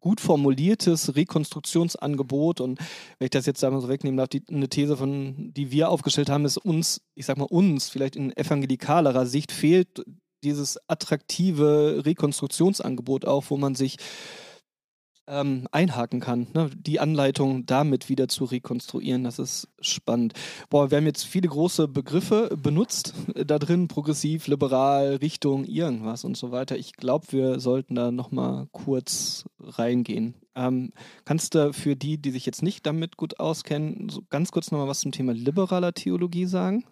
gut formuliertes Rekonstruktionsangebot und wenn ich das jetzt einmal so wegnehmen darf, die, eine These von, die wir aufgestellt haben, ist uns, ich sag mal uns, vielleicht in evangelikalerer Sicht fehlt dieses attraktive Rekonstruktionsangebot auch, wo man sich ähm, einhaken kann. Ne? Die Anleitung damit wieder zu rekonstruieren, das ist spannend. Boah, wir haben jetzt viele große Begriffe benutzt äh, da drin, progressiv, liberal, Richtung, irgendwas und so weiter. Ich glaube, wir sollten da nochmal kurz reingehen. Ähm, kannst du für die, die sich jetzt nicht damit gut auskennen, so ganz kurz nochmal was zum Thema liberaler Theologie sagen?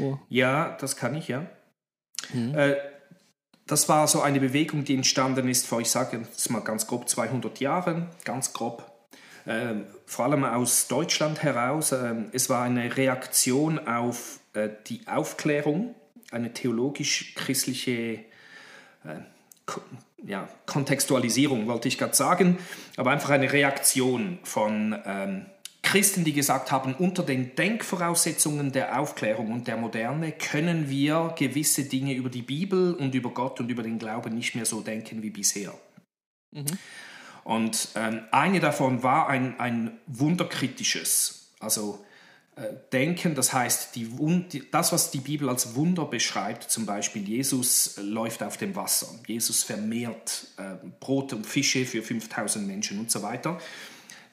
Oh. Ja, das kann ich, ja. Mhm. Äh, das war so eine Bewegung, die entstanden ist vor, ich sage es mal ganz grob, 200 Jahren, ganz grob. Äh, vor allem aus Deutschland heraus. Äh, es war eine Reaktion auf äh, die Aufklärung, eine theologisch-christliche äh, ja, Kontextualisierung, wollte ich gerade sagen, aber einfach eine Reaktion von ähm, Christen, die gesagt haben, unter den Denkvoraussetzungen der Aufklärung und der Moderne können wir gewisse Dinge über die Bibel und über Gott und über den Glauben nicht mehr so denken wie bisher. Mhm. Und ähm, eine davon war ein, ein wunderkritisches, also äh, Denken, das heißt, die, das, was die Bibel als Wunder beschreibt, zum Beispiel Jesus läuft auf dem Wasser, Jesus vermehrt äh, Brot und Fische für 5000 Menschen und so weiter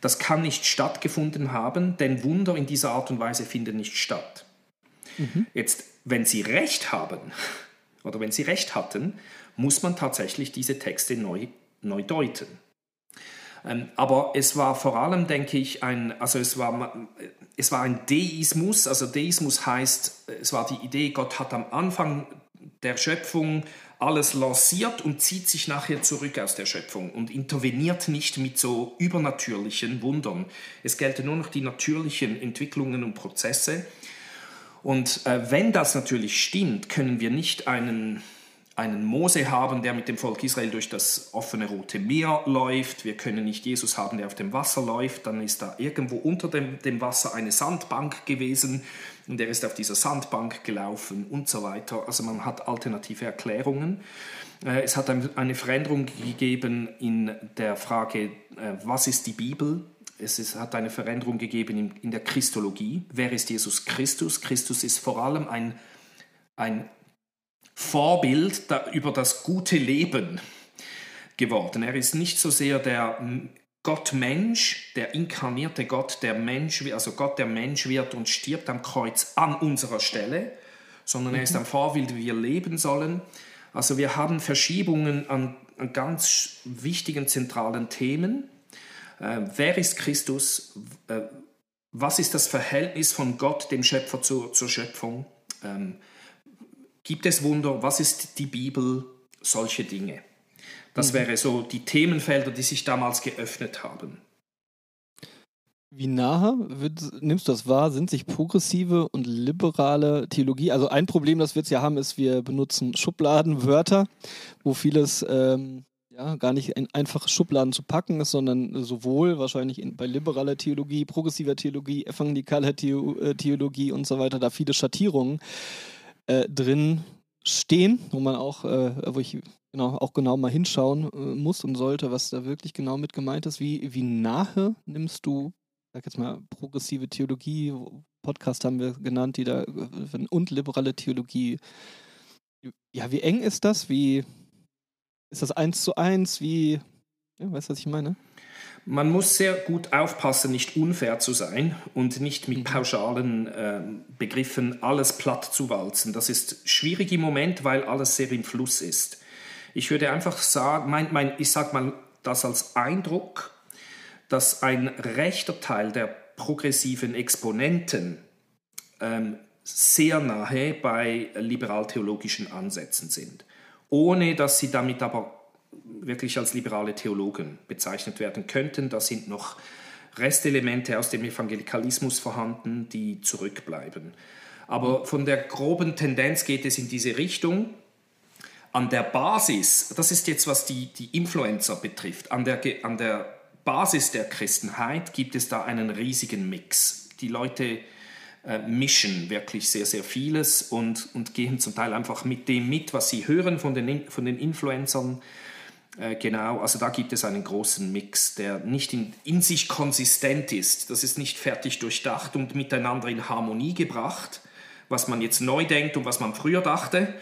das kann nicht stattgefunden haben, denn Wunder in dieser Art und Weise finden nicht statt. Mhm. Jetzt, wenn Sie recht haben [LAUGHS] oder wenn Sie recht hatten, muss man tatsächlich diese Texte neu, neu deuten. Ähm, aber es war vor allem, denke ich, ein, also es war, es war ein Deismus. Also Deismus heißt, es war die Idee, Gott hat am Anfang der Schöpfung alles lanciert und zieht sich nachher zurück aus der Schöpfung und interveniert nicht mit so übernatürlichen Wundern. Es gelten nur noch die natürlichen Entwicklungen und Prozesse. Und äh, wenn das natürlich stimmt, können wir nicht einen, einen Mose haben, der mit dem Volk Israel durch das offene Rote Meer läuft. Wir können nicht Jesus haben, der auf dem Wasser läuft. Dann ist da irgendwo unter dem, dem Wasser eine Sandbank gewesen und er ist auf dieser Sandbank gelaufen und so weiter. Also man hat alternative Erklärungen. Äh, es hat eine Veränderung gegeben in der Frage, äh, was ist die Bibel? Es hat eine Veränderung gegeben in, der Christologie. Wer ist Jesus Christus? Christus ist vor allem ein, ein Vorbild über das gute Leben geworden. Er ist nicht so sehr der Gott Mensch, der inkarnierte Gott, der Mensch, also Gott der Mensch wird und stirbt am Kreuz an unserer Stelle, sondern er ist ein Vorbild, wie wir leben sollen. Also wir haben Verschiebungen an, an ganz wichtigen zentralen Themen. Äh, wer ist Christus? Äh, was ist das Verhältnis von Gott, dem Schöpfer, zur, zur Schöpfung? Ähm, gibt es Wunder? Was ist die Bibel? Solche Dinge. Das mhm. wäre so die Themenfelder, die sich damals geöffnet haben. Wie nahe nimmst du das wahr? Sind sich progressive und liberale Theologie, also ein Problem, das wir jetzt ja haben, ist, wir benutzen Schubladenwörter, wo vieles ähm, ja, gar nicht in einfache Schubladen zu packen ist, sondern sowohl wahrscheinlich in, bei liberaler Theologie, progressiver Theologie, evangelikaler äh, Theologie und so weiter, da viele Schattierungen äh, drin stehen, wo man auch, äh, wo ich genau, auch genau mal hinschauen äh, muss und sollte, was da wirklich genau mit gemeint ist. Wie, wie nahe nimmst du, sag jetzt mal, progressive Theologie, Podcast haben wir genannt, die da äh, und liberale Theologie. Ja, wie eng ist das? Wie ist das eins zu eins? Wie, ja, weißt du, was ich meine? Man muss sehr gut aufpassen, nicht unfair zu sein und nicht mit mhm. pauschalen äh, Begriffen alles platt zu walzen. Das ist schwierig im Moment, weil alles sehr im Fluss ist. Ich würde einfach sagen, mein, mein, ich sage mal das als Eindruck, dass ein rechter Teil der progressiven Exponenten ähm, sehr nahe bei liberal-theologischen Ansätzen sind ohne dass sie damit aber wirklich als liberale Theologen bezeichnet werden könnten. Da sind noch Restelemente aus dem Evangelikalismus vorhanden, die zurückbleiben. Aber von der groben Tendenz geht es in diese Richtung. An der Basis, das ist jetzt was die, die Influencer betrifft, an der, an der Basis der Christenheit gibt es da einen riesigen Mix. Die Leute äh, mischen wirklich sehr, sehr vieles und, und gehen zum Teil einfach mit dem mit, was sie hören von den, von den Influencern. Äh, genau, also da gibt es einen großen Mix, der nicht in, in sich konsistent ist. Das ist nicht fertig durchdacht und miteinander in Harmonie gebracht, was man jetzt neu denkt und was man früher dachte,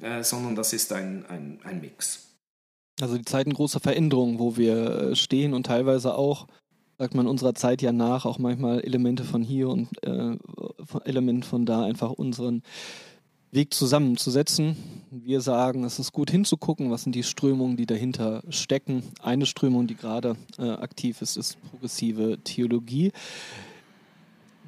äh, sondern das ist ein, ein, ein Mix. Also die Zeiten großer Veränderungen, wo wir äh, stehen und teilweise auch sagt man unserer Zeit ja nach, auch manchmal Elemente von hier und äh, Elemente von da, einfach unseren Weg zusammenzusetzen. Wir sagen, es ist gut hinzugucken, was sind die Strömungen, die dahinter stecken. Eine Strömung, die gerade äh, aktiv ist, ist progressive Theologie.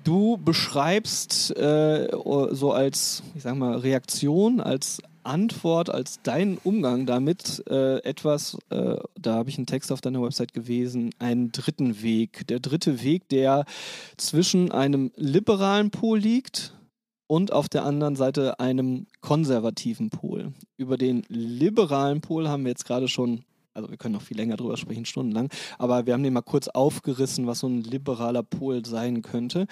Du beschreibst äh, so als, ich sag mal, Reaktion, als Antwort, als dein Umgang damit äh, etwas, äh, da habe ich einen Text auf deiner Website gewesen, einen dritten Weg. Der dritte Weg, der zwischen einem liberalen Pol liegt und auf der anderen Seite einem konservativen Pol. Über den liberalen Pol haben wir jetzt gerade schon also wir können noch viel länger drüber sprechen, stundenlang, aber wir haben den mal kurz aufgerissen, was so ein liberaler Pol sein könnte.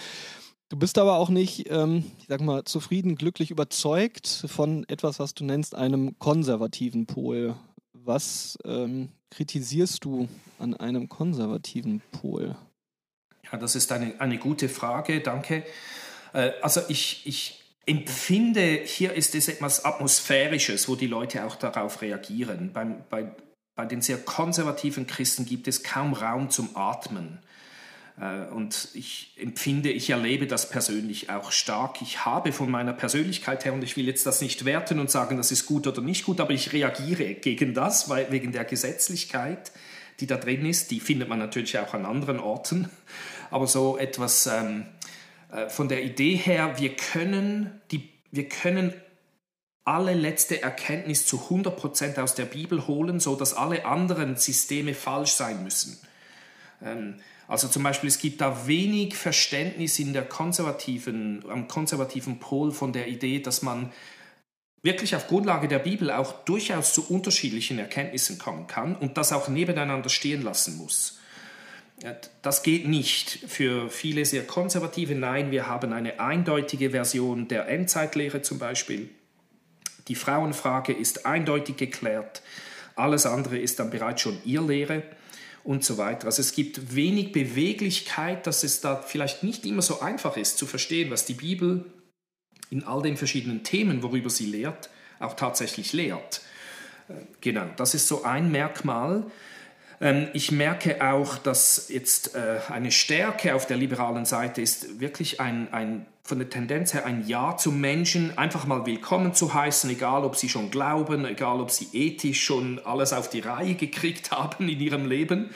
Du bist aber auch nicht, ähm, ich sag mal, zufrieden, glücklich überzeugt von etwas, was du nennst einem konservativen Pol. Was ähm, kritisierst du an einem konservativen Pol? Ja, das ist eine, eine gute Frage, danke. Äh, also ich, ich empfinde, hier ist es etwas Atmosphärisches, wo die Leute auch darauf reagieren. Beim, bei, bei den sehr konservativen Christen gibt es kaum Raum zum Atmen. Äh, und ich empfinde, ich erlebe das persönlich auch stark. Ich habe von meiner Persönlichkeit her, und ich will jetzt das nicht werten und sagen, das ist gut oder nicht gut, aber ich reagiere gegen das, weil wegen der Gesetzlichkeit, die da drin ist, die findet man natürlich auch an anderen Orten. Aber so etwas ähm, äh, von der Idee her, wir können, die, wir können alle letzte Erkenntnis zu 100% aus der Bibel holen, so dass alle anderen Systeme falsch sein müssen. Ähm, also zum Beispiel, es gibt da wenig Verständnis in der konservativen, am konservativen Pol von der Idee, dass man wirklich auf Grundlage der Bibel auch durchaus zu unterschiedlichen Erkenntnissen kommen kann und das auch nebeneinander stehen lassen muss. Das geht nicht für viele sehr konservative. Nein, wir haben eine eindeutige Version der Endzeitlehre zum Beispiel. Die Frauenfrage ist eindeutig geklärt. Alles andere ist dann bereits schon ihr Lehre und so weiter. Also es gibt wenig Beweglichkeit, dass es da vielleicht nicht immer so einfach ist zu verstehen, was die Bibel in all den verschiedenen Themen, worüber sie lehrt, auch tatsächlich lehrt. Äh, genau, das ist so ein Merkmal. Ähm, ich merke auch, dass jetzt äh, eine Stärke auf der liberalen Seite ist, wirklich ein, ein von der Tendenz her ein Ja zum Menschen einfach mal willkommen zu heißen, egal ob sie schon glauben, egal ob sie ethisch schon alles auf die Reihe gekriegt [LAUGHS] haben in ihrem Leben.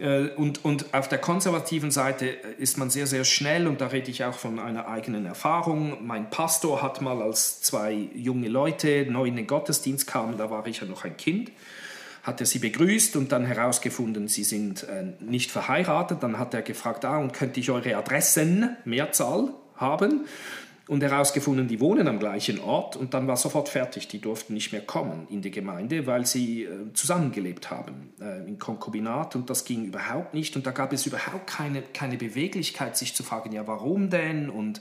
Äh, und, und auf der konservativen Seite ist man sehr, sehr schnell, und da rede ich auch von einer eigenen Erfahrung. Mein Pastor hat mal, als zwei junge Leute neu in den Gottesdienst kamen, da war ich ja noch ein Kind, hat er sie begrüßt und dann herausgefunden, sie sind äh, nicht verheiratet. Dann hat er gefragt, ah, und könnte ich eure Adressen, Mehrzahl, haben? Und herausgefunden, die wohnen am gleichen Ort und dann war sofort fertig. Die durften nicht mehr kommen in die Gemeinde, weil sie äh, zusammengelebt haben äh, in Konkubinat und das ging überhaupt nicht. Und da gab es überhaupt keine, keine Beweglichkeit, sich zu fragen, ja, warum denn? Und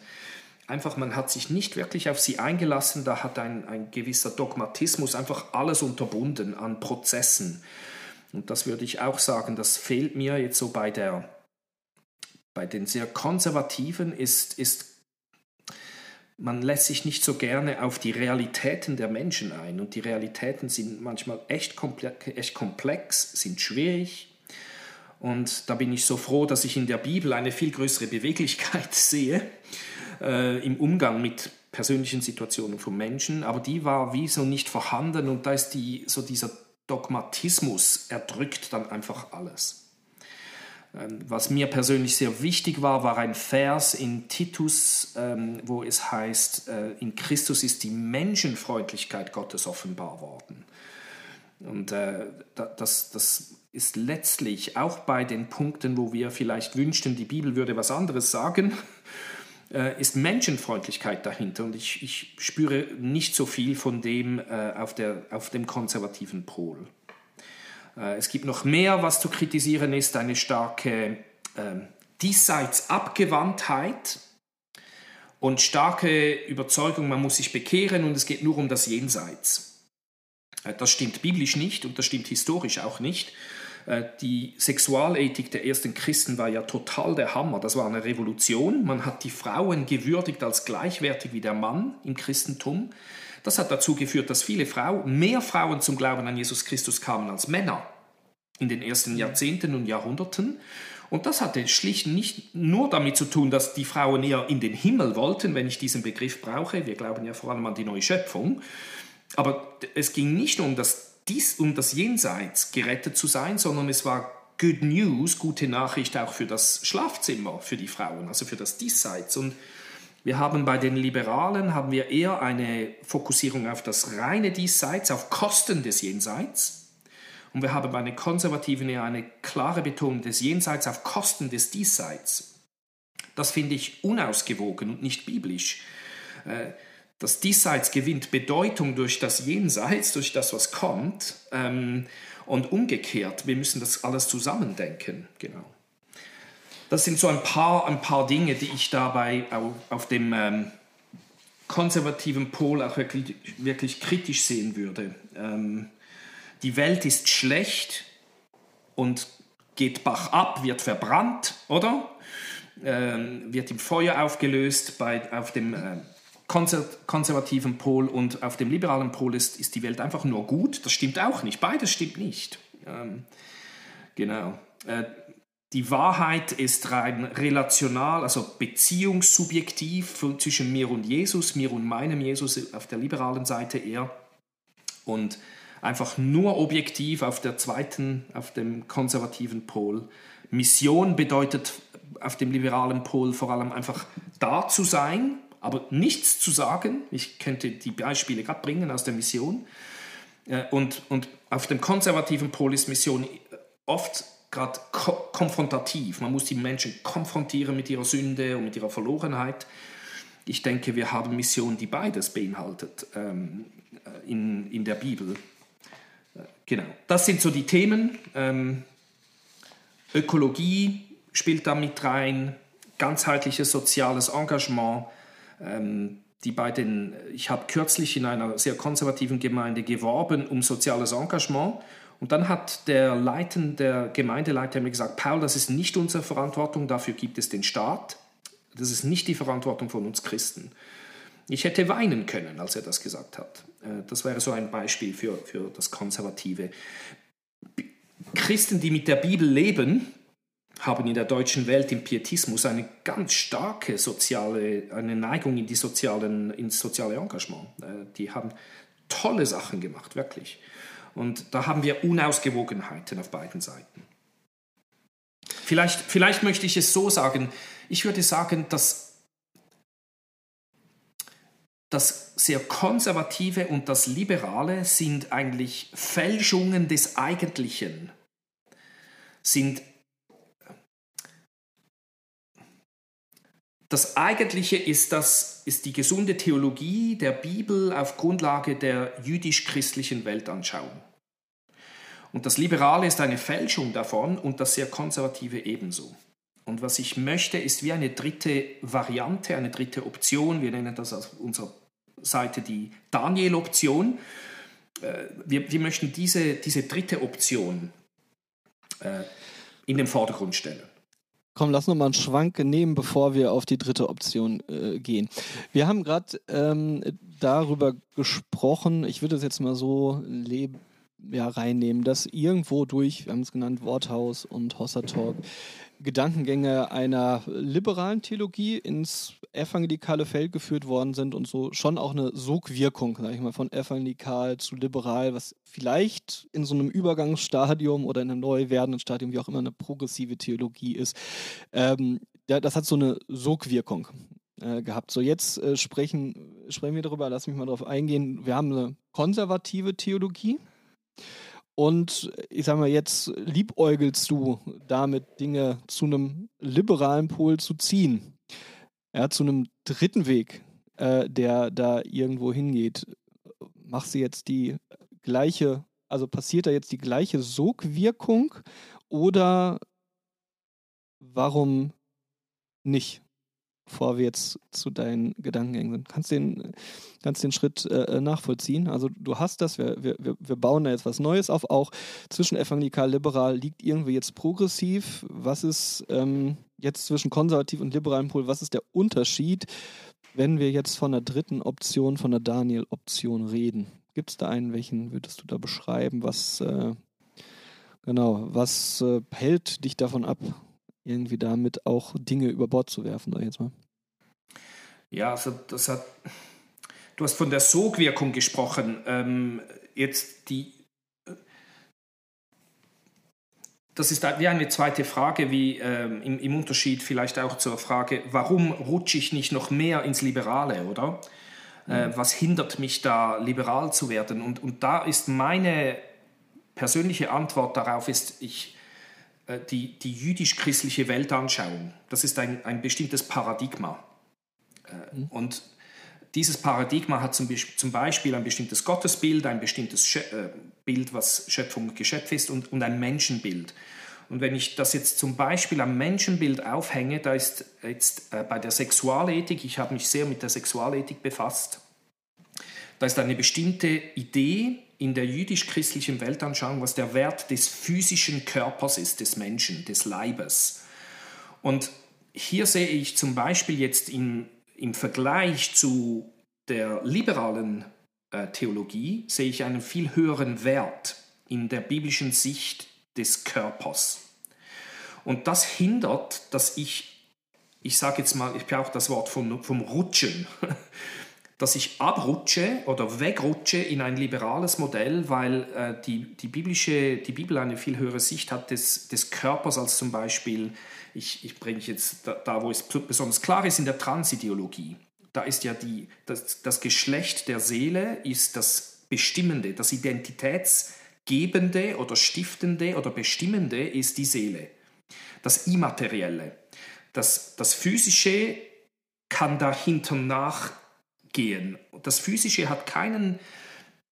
einfach, man hat sich nicht wirklich auf sie eingelassen, da hat ein, ein gewisser Dogmatismus einfach alles unterbunden an Prozessen. Und das würde ich auch sagen, das fehlt mir jetzt so bei der bei den sehr konservativen ist, ist man lässt sich nicht so gerne auf die Realitäten der Menschen ein. Und die Realitäten sind manchmal echt komplex, echt komplex sind schwierig. Und da bin ich so froh, dass ich in der Bibel eine viel größere Beweglichkeit [LAUGHS] sehe äh, im Umgang mit persönlichen Situationen von Menschen, aber die war wie so nicht vorhanden und da ist die, so dieser Dogmatismus erdrückt dann einfach alles. Ähm, was mir persönlich sehr wichtig war, war ein Vers in Titus, ähm, wo es heißt, äh, in Christus ist die Menschenfreundlichkeit Gottes offenbar worden. Und äh, das, das ist letztlich auch bei den Punkten, wo wir vielleicht wünschten, die Bibel würde was anderes sagen, [LAUGHS] äh, ist Menschenfreundlichkeit dahinter. Und ich, ich spüre nicht so viel von dem auf, der, auf dem konservativen Pol. Äh, es gibt noch mehr, was zu kritisieren ist, eine starke äh, Diesseitsabgewandtheit und starke Überzeugung, man muss sich bekehren und es geht nur um das Jenseits. Äh, das stimmt biblisch nicht und das stimmt historisch auch nicht. Äh, die Sexualethik der ersten Christen war ja total der Hammer. Das war eine Revolution. Man hat die Frauen gewürdigt als gleichwertig wie der Mann im Christentum. Das hat dazu geführt, dass viele Frauen, mehr Frauen zum Glauben an Jesus Christus kamen als Männer in den ersten Jahrzehnten und Jahrhunderten. Und das hatte schlicht nicht nur damit zu tun, dass die Frauen eher in den Himmel wollten, wenn ich diesen Begriff brauche. Wir glauben ja vor allem an die neue Schöpfung. Aber es ging nicht nur um das dies, um das Jenseits gerettet zu sein, sondern es war Good News, gute Nachricht auch für das Schlafzimmer, für die Frauen, also für das Diesseits. Und wir haben bei den Liberalen haben wir eher eine Fokussierung auf das reine Diesseits, auf Kosten des Jenseits. Und wir haben bei den Konservativen eher eine klare Betonung des Jenseits auf Kosten des Diesseits. Das finde ich unausgewogen und nicht biblisch. Äh, das Diesseits gewinnt Bedeutung durch das Jenseits, durch das, was kommt. Ähm, und umgekehrt, wir müssen das alles zusammendenken. Genau. Das sind so ein paar, ein paar Dinge, die ich dabei auf, dem ähm, konservativen Pol auch wirklich, wirklich kritisch sehen würde. Ähm, die Welt ist schlecht und geht Bach ab, wird verbrannt, oder? Ähm, wird im Feuer aufgelöst bei, auf dem äh, konservativen Pol und auf dem liberalen Pol ist, ist die Welt einfach nur gut. Das stimmt auch nicht. Beides stimmt nicht. Ähm, genau. Äh, die Wahrheit ist rein relational, also beziehungssubjektiv zwischen mir und Jesus, mir und meinem Jesus auf der liberalen Seite eher. Und einfach nur objektiv auf der zweiten, auf dem konservativen Pol. Mission bedeutet auf dem liberalen Pol vor allem einfach da zu sein, aber nichts zu sagen. Ich könnte die Beispiele gerade bringen aus der Mission. Äh, und, und auf dem konservativen Pol ist Mission oft gerade ko konfrontativ. Man muss die Menschen konfrontieren mit ihrer Sünde und mit ihrer Verlorenheit. Ich denke, wir haben Mission, die beides beinhaltet ähm, äh, in, in der Bibel. Äh, genau, das sind so die Themen. Ähm, Ökologie spielt da mit rein, ganzheitliches soziales Engagement, ähm, die bei den, ich habe kürzlich in einer sehr konservativen Gemeinde geworben um soziales Engagement und dann hat der Leiten, der Gemeindeleiter mir gesagt, Paul, das ist nicht unsere Verantwortung, dafür gibt es den Staat. Das ist nicht die Verantwortung von uns Christen. Ich hätte weinen können, als er das gesagt hat. Äh, das wäre so ein Beispiel für, für das Konservative. Christen, die mit der Bibel leben, haben in der deutschen Welt im Pietismus eine ganz starke soziale, eine Neigung in die sozialen, ins soziale Engagement. Äh, die haben tolle Sachen gemacht, wirklich. Und da haben wir Unausgewogenheiten auf beiden Seiten. Vielleicht, vielleicht möchte ich es so sagen, ich würde sagen, dass das sehr konservative und das liberale sind eigentlich Fälschungen des Eigentlichen, sind Das Eigentliche ist, das, ist die gesunde Theologie der Bibel auf Grundlage der jüdisch-christlichen Weltanschauung. Und das Liberale ist eine Fälschung davon und das sehr Konservative ebenso. Und was ich möchte, ist wie eine dritte Variante, eine dritte Option. Wir nennen das auf unserer Seite die Daniel-Option. Äh, wir, wir möchten diese, diese dritte Option äh, in den Vordergrund stellen. Komm, lass noch mal einen Schwank nehmen, bevor wir auf die dritte Option äh, gehen. Wir haben gerade ähm, darüber gesprochen, ich würde es jetzt mal so leben, ja, reinnehmen, dass irgendwo durch, wir haben es genannt, Worthaus und Hossa Talk, Gedankengänge einer liberalen Theologie ins evangelikale Feld geführt worden sind und so schon auch eine Sogwirkung, sag ich mal, von evangelikal zu liberal, was vielleicht in so einem Übergangsstadium oder in einem neu werdenden Stadium, wie auch immer, eine progressive Theologie ist. Ähm, das hat so eine Sogwirkung äh, gehabt. So, jetzt äh, sprechen, sprechen wir darüber, lass mich mal darauf eingehen. Wir haben eine konservative Theologie und ich sag mal, jetzt liebäugelst du damit, Dinge zu einem liberalen Pol zu ziehen. Ja, zu einem dritten Weg, äh, der da irgendwo hingeht. Machst du jetzt die gleiche, also passiert da jetzt die gleiche Sogwirkung oder warum nicht? Bevor wir jetzt zu deinen Gedankengängen sind. Kannst den, kannst den Schritt äh, äh, nachvollziehen? Also du hast das, wir, wir, wir bauen da jetzt was Neues auf, auch zwischen evangelikal liberal liegt irgendwie jetzt progressiv. Was ist ähm, jetzt zwischen konservativ und liberalem Pol, was ist der Unterschied, wenn wir jetzt von der dritten Option, von der Daniel-Option reden? Gibt es da einen, welchen würdest du da beschreiben? Was, äh, genau, was äh, hält dich davon ab, irgendwie damit auch Dinge über Bord zu werfen, sag ich jetzt mal. Ja, also das hat. Du hast von der Sogwirkung gesprochen. Ähm, jetzt die. Das ist wie eine zweite Frage, wie ähm, im, im, Unterschied vielleicht auch zur Frage, warum rutsche ich nicht noch mehr ins Liberale, oder? Äh, mhm. was hindert mich da, liberal zu werden? Und, und da ist meine persönliche Antwort darauf, ist, ich, äh, die, die jüdisch-christliche Weltanschauung. Das ist ein, ein bestimmtes Paradigma. Äh, mhm. Und dieses Paradigma hat zum, zum, Beispiel ein bestimmtes Gottesbild, ein bestimmtes äh, Bild, was Schöpfung Geschöpf ist, und, und ein Menschenbild. Und wenn ich das jetzt zum Beispiel am Menschenbild aufhänge, da ist jetzt äh, bei der Sexualethik, ich habe mich sehr mit der Sexualethik befasst, da ist eine bestimmte Idee, in der jüdisch-christlichen Weltanschauung, was der Wert des physischen Körpers ist, des Menschen, des Leibes. Und hier sehe ich zum Beispiel jetzt im, im Vergleich zu der liberalen äh, Theologie, sehe ich einen viel höheren Wert in der biblischen Sicht des Körpers. Und das hindert, dass ich, ich sage jetzt mal, ich brauche das Wort vom, vom Rutschen, dass ich abrutsche oder wegrutsche in ein liberales Modell, weil äh, die, die, biblische, die Bibel eine viel höhere Sicht hat des, des Körpers als zum Beispiel, ich, ich bringe jetzt da, da, wo es besonders klar ist, in der Transideologie. Da ist ja die, das, das Geschlecht der Seele ist das Bestimmende, das Identitätsgebende oder Stiftende oder Bestimmende ist die Seele. Das Immaterielle. Das, das Physische kann dahinter nach gehen. Das Physische hat keinen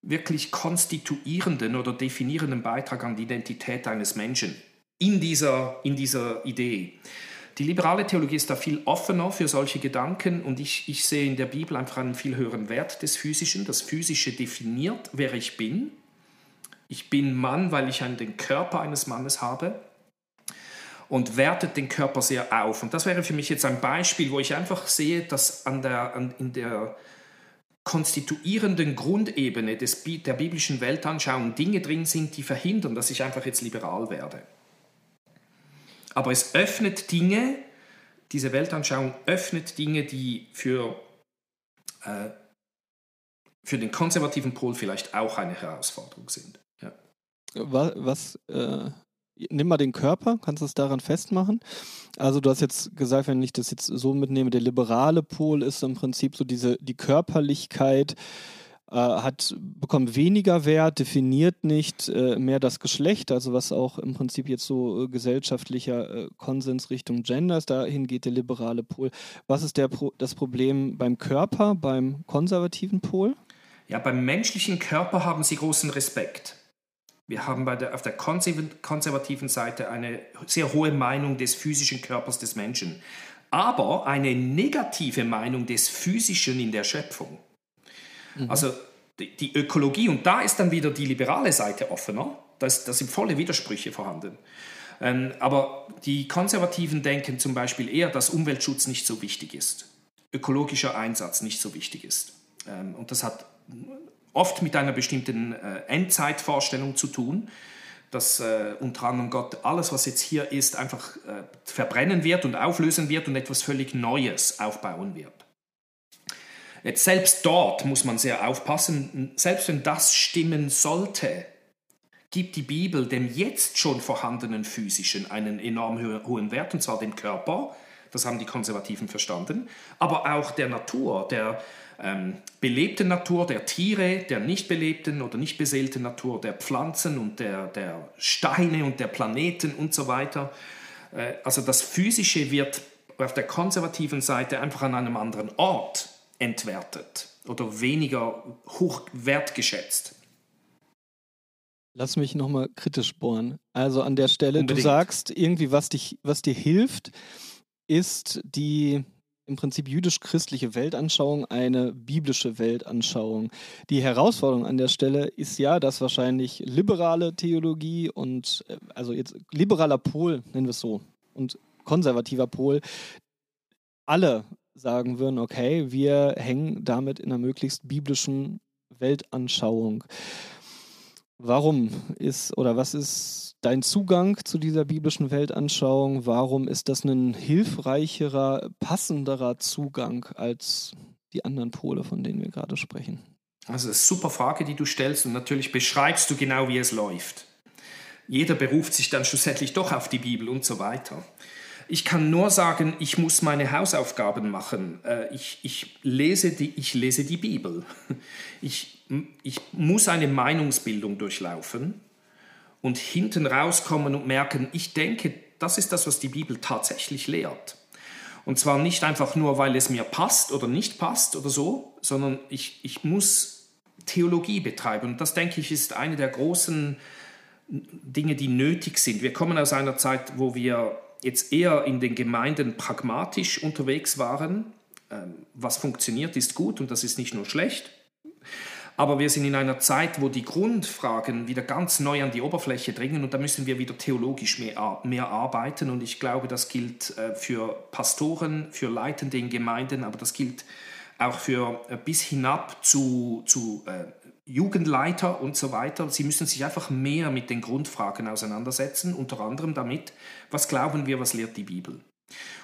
wirklich konstituierenden oder definierenden Beitrag an die Identität eines Menschen in dieser, in dieser Idee. Die liberale Theologie ist da viel offener für solche Gedanken und ich, ich sehe in der Bibel einfach einen viel höheren Wert des Physischen. Das Physische definiert, wer ich bin. Ich bin Mann, weil ich einen, den Körper eines Mannes habe und wertet den Körper sehr auf. Und das wäre für mich jetzt ein Beispiel, wo ich einfach sehe, dass an der, an, in der konstituierenden Grundebene des, der biblischen Weltanschauung Dinge drin sind, die verhindern, dass ich einfach jetzt liberal werde. Aber es öffnet Dinge, diese Weltanschauung öffnet Dinge, die für, äh, für den konservativen Pol vielleicht auch eine Herausforderung sind. Ja. Was, was äh, nimm mal den Körper, kannst du es daran festmachen. Also du hast jetzt gesagt, wenn ich das jetzt so mitnehme, der liberale Pol ist im Prinzip so diese, die Körperlichkeit, äh, hat, bekommt weniger Wert, definiert nicht äh, mehr das Geschlecht, also was auch im Prinzip jetzt so äh, gesellschaftlicher äh, Konsens Richtung Gender ist, dahin geht der liberale Pol. Was ist der Pro das Problem beim Körper, beim konservativen Pol? Ja, beim menschlichen Körper haben sie großen Respekt. Wir haben bei der, auf der konservativen Seite eine sehr hohe Meinung des physischen Körpers des Menschen, aber eine negative Meinung des Physischen in der Schöpfung. Mhm. Also die, die, Ökologie, und da ist dann wieder die liberale Seite offener, da, ist, da sind volle Widersprüche vorhanden. Ähm, aber die Konservativen denken zum Beispiel eher, dass Umweltschutz nicht so wichtig ist, ökologischer Einsatz nicht so wichtig ist. Ähm, und das hat oft mit einer bestimmten äh, Endzeitvorstellung zu tun, dass äh, unter anderem Gott alles, was jetzt hier ist, einfach äh, verbrennen wird und auflösen wird und etwas völlig Neues aufbauen wird. Jetzt selbst dort muss man sehr aufpassen, selbst wenn das stimmen sollte, gibt die Bibel dem jetzt schon vorhandenen physischen einen enorm hohen Wert, und zwar dem Körper, das haben die Konservativen verstanden, aber auch der Natur, der ähm, belebten Natur, der Tiere, der nicht belebten oder nicht beseelten Natur, der Pflanzen und der, der Steine und der Planeten und so weiter. Äh, also das Physische wird auf der konservativen Seite einfach an einem anderen Ort entwertet oder weniger hoch wertgeschätzt. Lass mich nochmal kritisch bohren. Also an der Stelle, Unbedingt. du sagst irgendwie, was, dich, was dir hilft, ist die im Prinzip jüdisch-christliche Weltanschauung eine biblische Weltanschauung. Die Herausforderung an der Stelle ist ja, dass wahrscheinlich liberale Theologie und äh, also jetzt liberaler Pol, nennen wir es so, und konservativer Pol, alle sagen würden, okay, wir hängen damit in einer möglichst biblischen Weltanschauung. Warum ist oder was ist dein Zugang zu dieser biblischen Weltanschauung? Warum ist das ein hilfreicherer, passenderer Zugang als die anderen Pole, von denen wir gerade sprechen? Also, das ist eine super Frage, die du stellst und natürlich beschreibst du genau, wie es läuft. Jeder beruft sich dann schlussendlich doch auf die Bibel und so weiter. Ich kann nur sagen, ich muss meine Hausaufgaben machen. Äh, ich, ich, lese, die, ich lese die Bibel. Ich, ich muss eine Meinungsbildung durchlaufen und hinten rauskommen und merken, ich denke, das ist das, was die Bibel tatsächlich lehrt. Und zwar nicht einfach nur, weil es mir passt oder nicht passt oder so, sondern ich, ich muss Theologie betreiben. Und das, denke ich, ist eine der großen Dinge, die nötig sind. Wir kommen aus einer Zeit, wo wir jetzt eher in den Gemeinden pragmatisch unterwegs waren. Ähm, was funktioniert, ist gut und das ist nicht nur schlecht. Aber wir sind in einer Zeit, wo die Grundfragen wieder ganz neu an die Oberfläche dringen und da müssen wir wieder theologisch mehr, mehr arbeiten. Und ich glaube, das gilt äh, für Pastoren, für Leitende in Gemeinden, aber das gilt auch für äh, bis hinab zu, zu äh, Jugendleiter und so weiter, sie müssen sich einfach mehr mit den Grundfragen auseinandersetzen, unter anderem damit, was glauben wir, was lehrt die Bibel.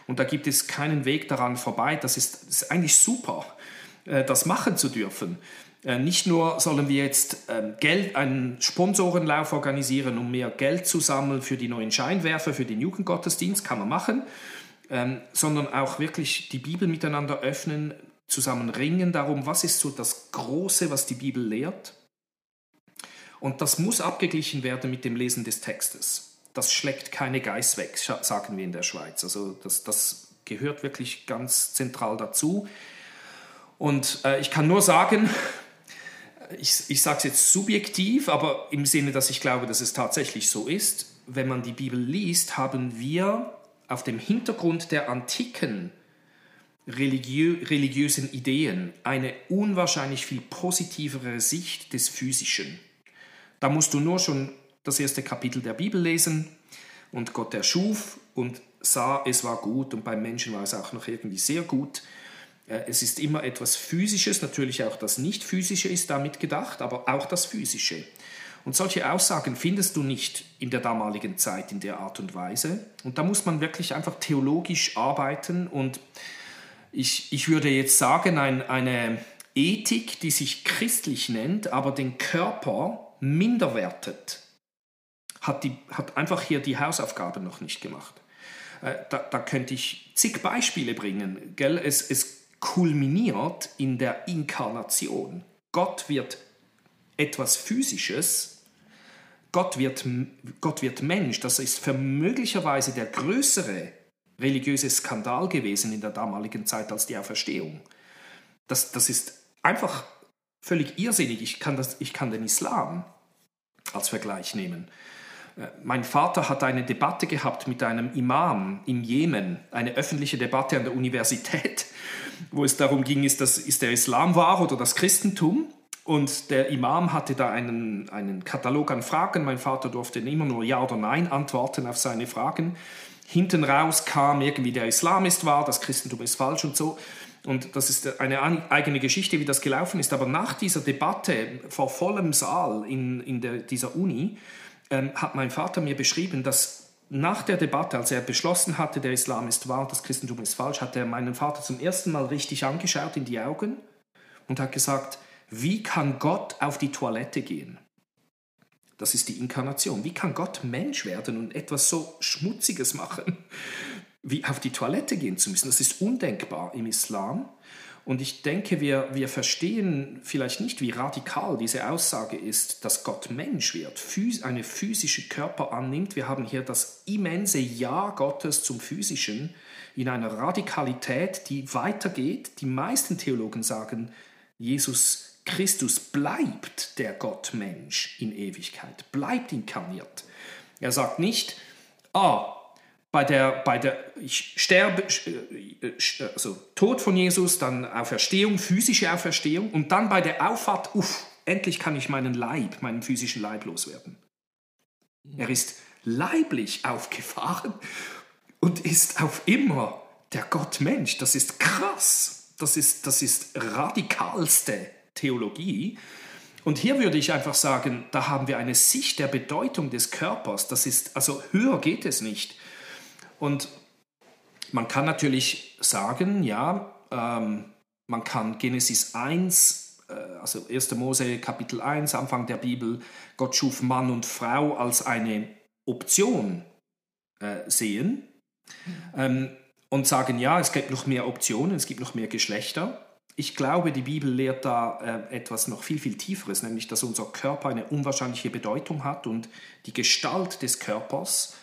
Und da gibt es keinen Weg daran vorbei. Das ist, das ist eigentlich super, das machen zu dürfen. Äh, nicht nur sollen wir jetzt ähm, Geld, einen Sponsorenlauf organisieren, um mehr Geld zu sammeln für die neuen Scheinwerfer, für den Jugendgottesdienst, kann man machen, ähm, sondern auch wirklich die Bibel miteinander öffnen, zusammen ringen darum, was ist so das Große, was die Bibel lehrt. Und das muss abgeglichen werden mit dem Lesen des Textes. Das schlägt keine Geiß weg, sagen wir in der Schweiz. Also das, das gehört wirklich ganz zentral dazu. Und äh, ich kann nur sagen, ich, ich sage es jetzt subjektiv, aber im Sinne, dass ich glaube, dass es tatsächlich so ist, wenn man die Bibel liest, haben wir auf dem Hintergrund der antiken religiö religiösen Ideen eine unwahrscheinlich viel positivere Sicht des Physischen. Da musst du nur schon das erste Kapitel der Bibel lesen und Gott erschuf und sah, es war gut und beim Menschen war es auch noch irgendwie sehr gut. Äh, es ist immer etwas Physisches, natürlich auch das Nicht-Physische ist damit gedacht, aber auch das Physische. Und solche Aussagen findest du nicht in der damaligen Zeit in der Art und Weise. Und da muss man wirklich einfach theologisch arbeiten und ich, ich würde jetzt sagen, ein, eine Ethik, die sich christlich nennt, aber den Körper minderwertet, hat, die, hat einfach hier die Hausaufgaben noch nicht gemacht. Äh, da, da, könnte ich zig Beispiele bringen. Gell? Es, es kulminiert in der Inkarnation. Gott wird etwas Physisches, Gott wird, Gott wird Mensch. Das ist möglicherweise der größere religiöse Skandal gewesen in der damaligen Zeit als die Auferstehung. Das, das ist einfach völlig irrsinnig. Ich kann, das, ich kann den Islam als Vergleich nehmen. Äh, mein Vater hat eine Debatte gehabt mit einem Imam im Jemen, eine öffentliche Debatte an der Universität, wo es darum ging, ist, das, ist der Islam wahr oder das Christentum? Und der Imam hatte da einen, einen Katalog an Fragen. Mein Vater durfte immer nur Ja oder Nein antworten auf seine Fragen. Hinten raus kam irgendwie, der Islam ist wahr, das Christentum ist falsch und so. Und das ist eine eigene Geschichte, wie das gelaufen ist. Aber nach dieser Debatte vor vollem Saal in, in der, dieser Uni ähm, hat mein Vater mir beschrieben, dass nach der Debatte, als er beschlossen hatte, der Islam ist wahr, das Christentum ist falsch, hat er meinen Vater zum ersten Mal richtig angeschaut in die Augen und hat gesagt, wie kann Gott auf die Toilette gehen? Das ist die Inkarnation. Wie kann Gott Mensch werden und etwas so Schmutziges machen, [LAUGHS] wie auf die Toilette gehen zu müssen? Das ist undenkbar im Islam. Und ich denke, wir, wir verstehen vielleicht nicht, wie radikal diese Aussage ist, dass Gott Mensch wird, eine physische Körper annimmt. Wir haben hier das immense Ja Gottes zum Physischen in einer Radikalität, die weitergeht. Die meisten Theologen sagen, Jesus Christus bleibt der Gottmensch in Ewigkeit, bleibt inkarniert. Er sagt nicht, ah, bei der, bei der sterbe, also Tod von Jesus, dann Auferstehung, physische Auferstehung und dann bei der Auffahrt, uff, endlich kann ich meinen Leib, meinen physischen Leib loswerden. Er ist leiblich aufgefahren und ist auf immer der Gottmensch. Das ist krass. Das ist, das ist radikalste Theologie. Und hier würde ich einfach sagen, da haben wir eine Sicht der Bedeutung des Körpers. Das ist, also höher geht es nicht. Und man kann natürlich sagen, ja, ähm, man kann Genesis 1, äh, also 1. Mose Kapitel 1, Anfang der Bibel, Gott schuf Mann und Frau als eine Option äh, sehen ähm, und sagen, ja, es gibt noch mehr Optionen, es gibt noch mehr Geschlechter. Ich glaube, die Bibel lehrt da äh, etwas noch viel, viel Tieferes, nämlich dass unser Körper eine unwahrscheinliche Bedeutung hat und die Gestalt des Körpers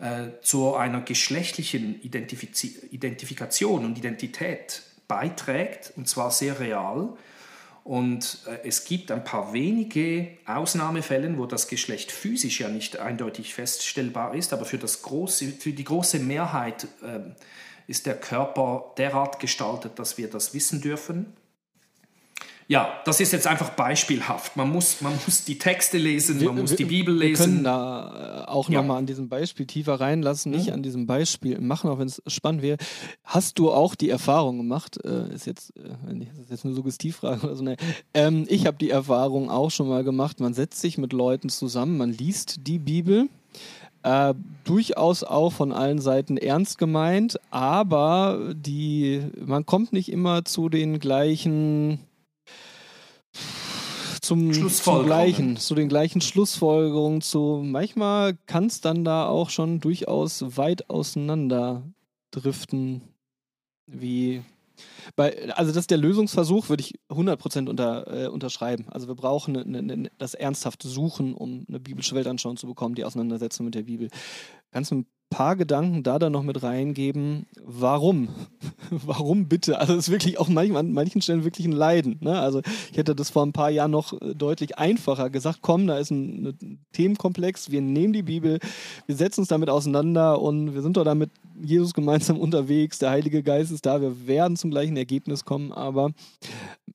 äh, zu einer geschlechtlichen Identifiz Identifikation und Identität beiträgt, und zwar sehr real. Und äh, es gibt ein paar wenige Ausnahmefälle, wo das Geschlecht physisch ja nicht eindeutig feststellbar ist, aber für, das große, für die große Mehrheit äh, ist der Körper derart gestaltet, dass wir das wissen dürfen. Ja, das ist jetzt einfach beispielhaft. Man muss, man muss die Texte lesen, man wir, muss die Bibel lesen. Wir können da äh, auch ja. nochmal an diesem Beispiel tiefer reinlassen, nicht mhm. an diesem Beispiel machen, auch wenn es spannend wäre. Hast du auch die Erfahrung gemacht, äh, ist jetzt, äh, ist jetzt eine Suggestivfrage oder so, ne? Ähm, ich habe die Erfahrung auch schon mal gemacht, man setzt sich mit Leuten zusammen, man liest die Bibel, äh, durchaus auch von allen Seiten ernst gemeint, aber die, man kommt nicht immer zu den gleichen zum, zum gleichen, zu den gleichen Schlussfolgerungen, zu manchmal kann es dann da auch schon durchaus weit auseinander driften, wie bei, also das ist der Lösungsversuch, würde ich 100% unter, äh, unterschreiben. Also wir brauchen ne, ne, ne, das ernsthafte Suchen, um eine biblische Weltanschauung zu bekommen, die Auseinandersetzung mit der Bibel. Kannst du ein paar Gedanken da dann noch mit reingeben. Warum? [LAUGHS] Warum bitte? Also es ist wirklich auch manchmal, an manchen Stellen wirklich ein Leiden. Ne? Also ich hätte das vor ein paar Jahren noch äh, deutlich einfacher gesagt. Komm, da ist ein, ein Themenkomplex. Wir nehmen die Bibel, wir setzen uns damit auseinander und wir sind doch damit Jesus gemeinsam [LAUGHS] unterwegs. Der Heilige Geist ist da. Wir werden zum gleichen Ergebnis kommen. Aber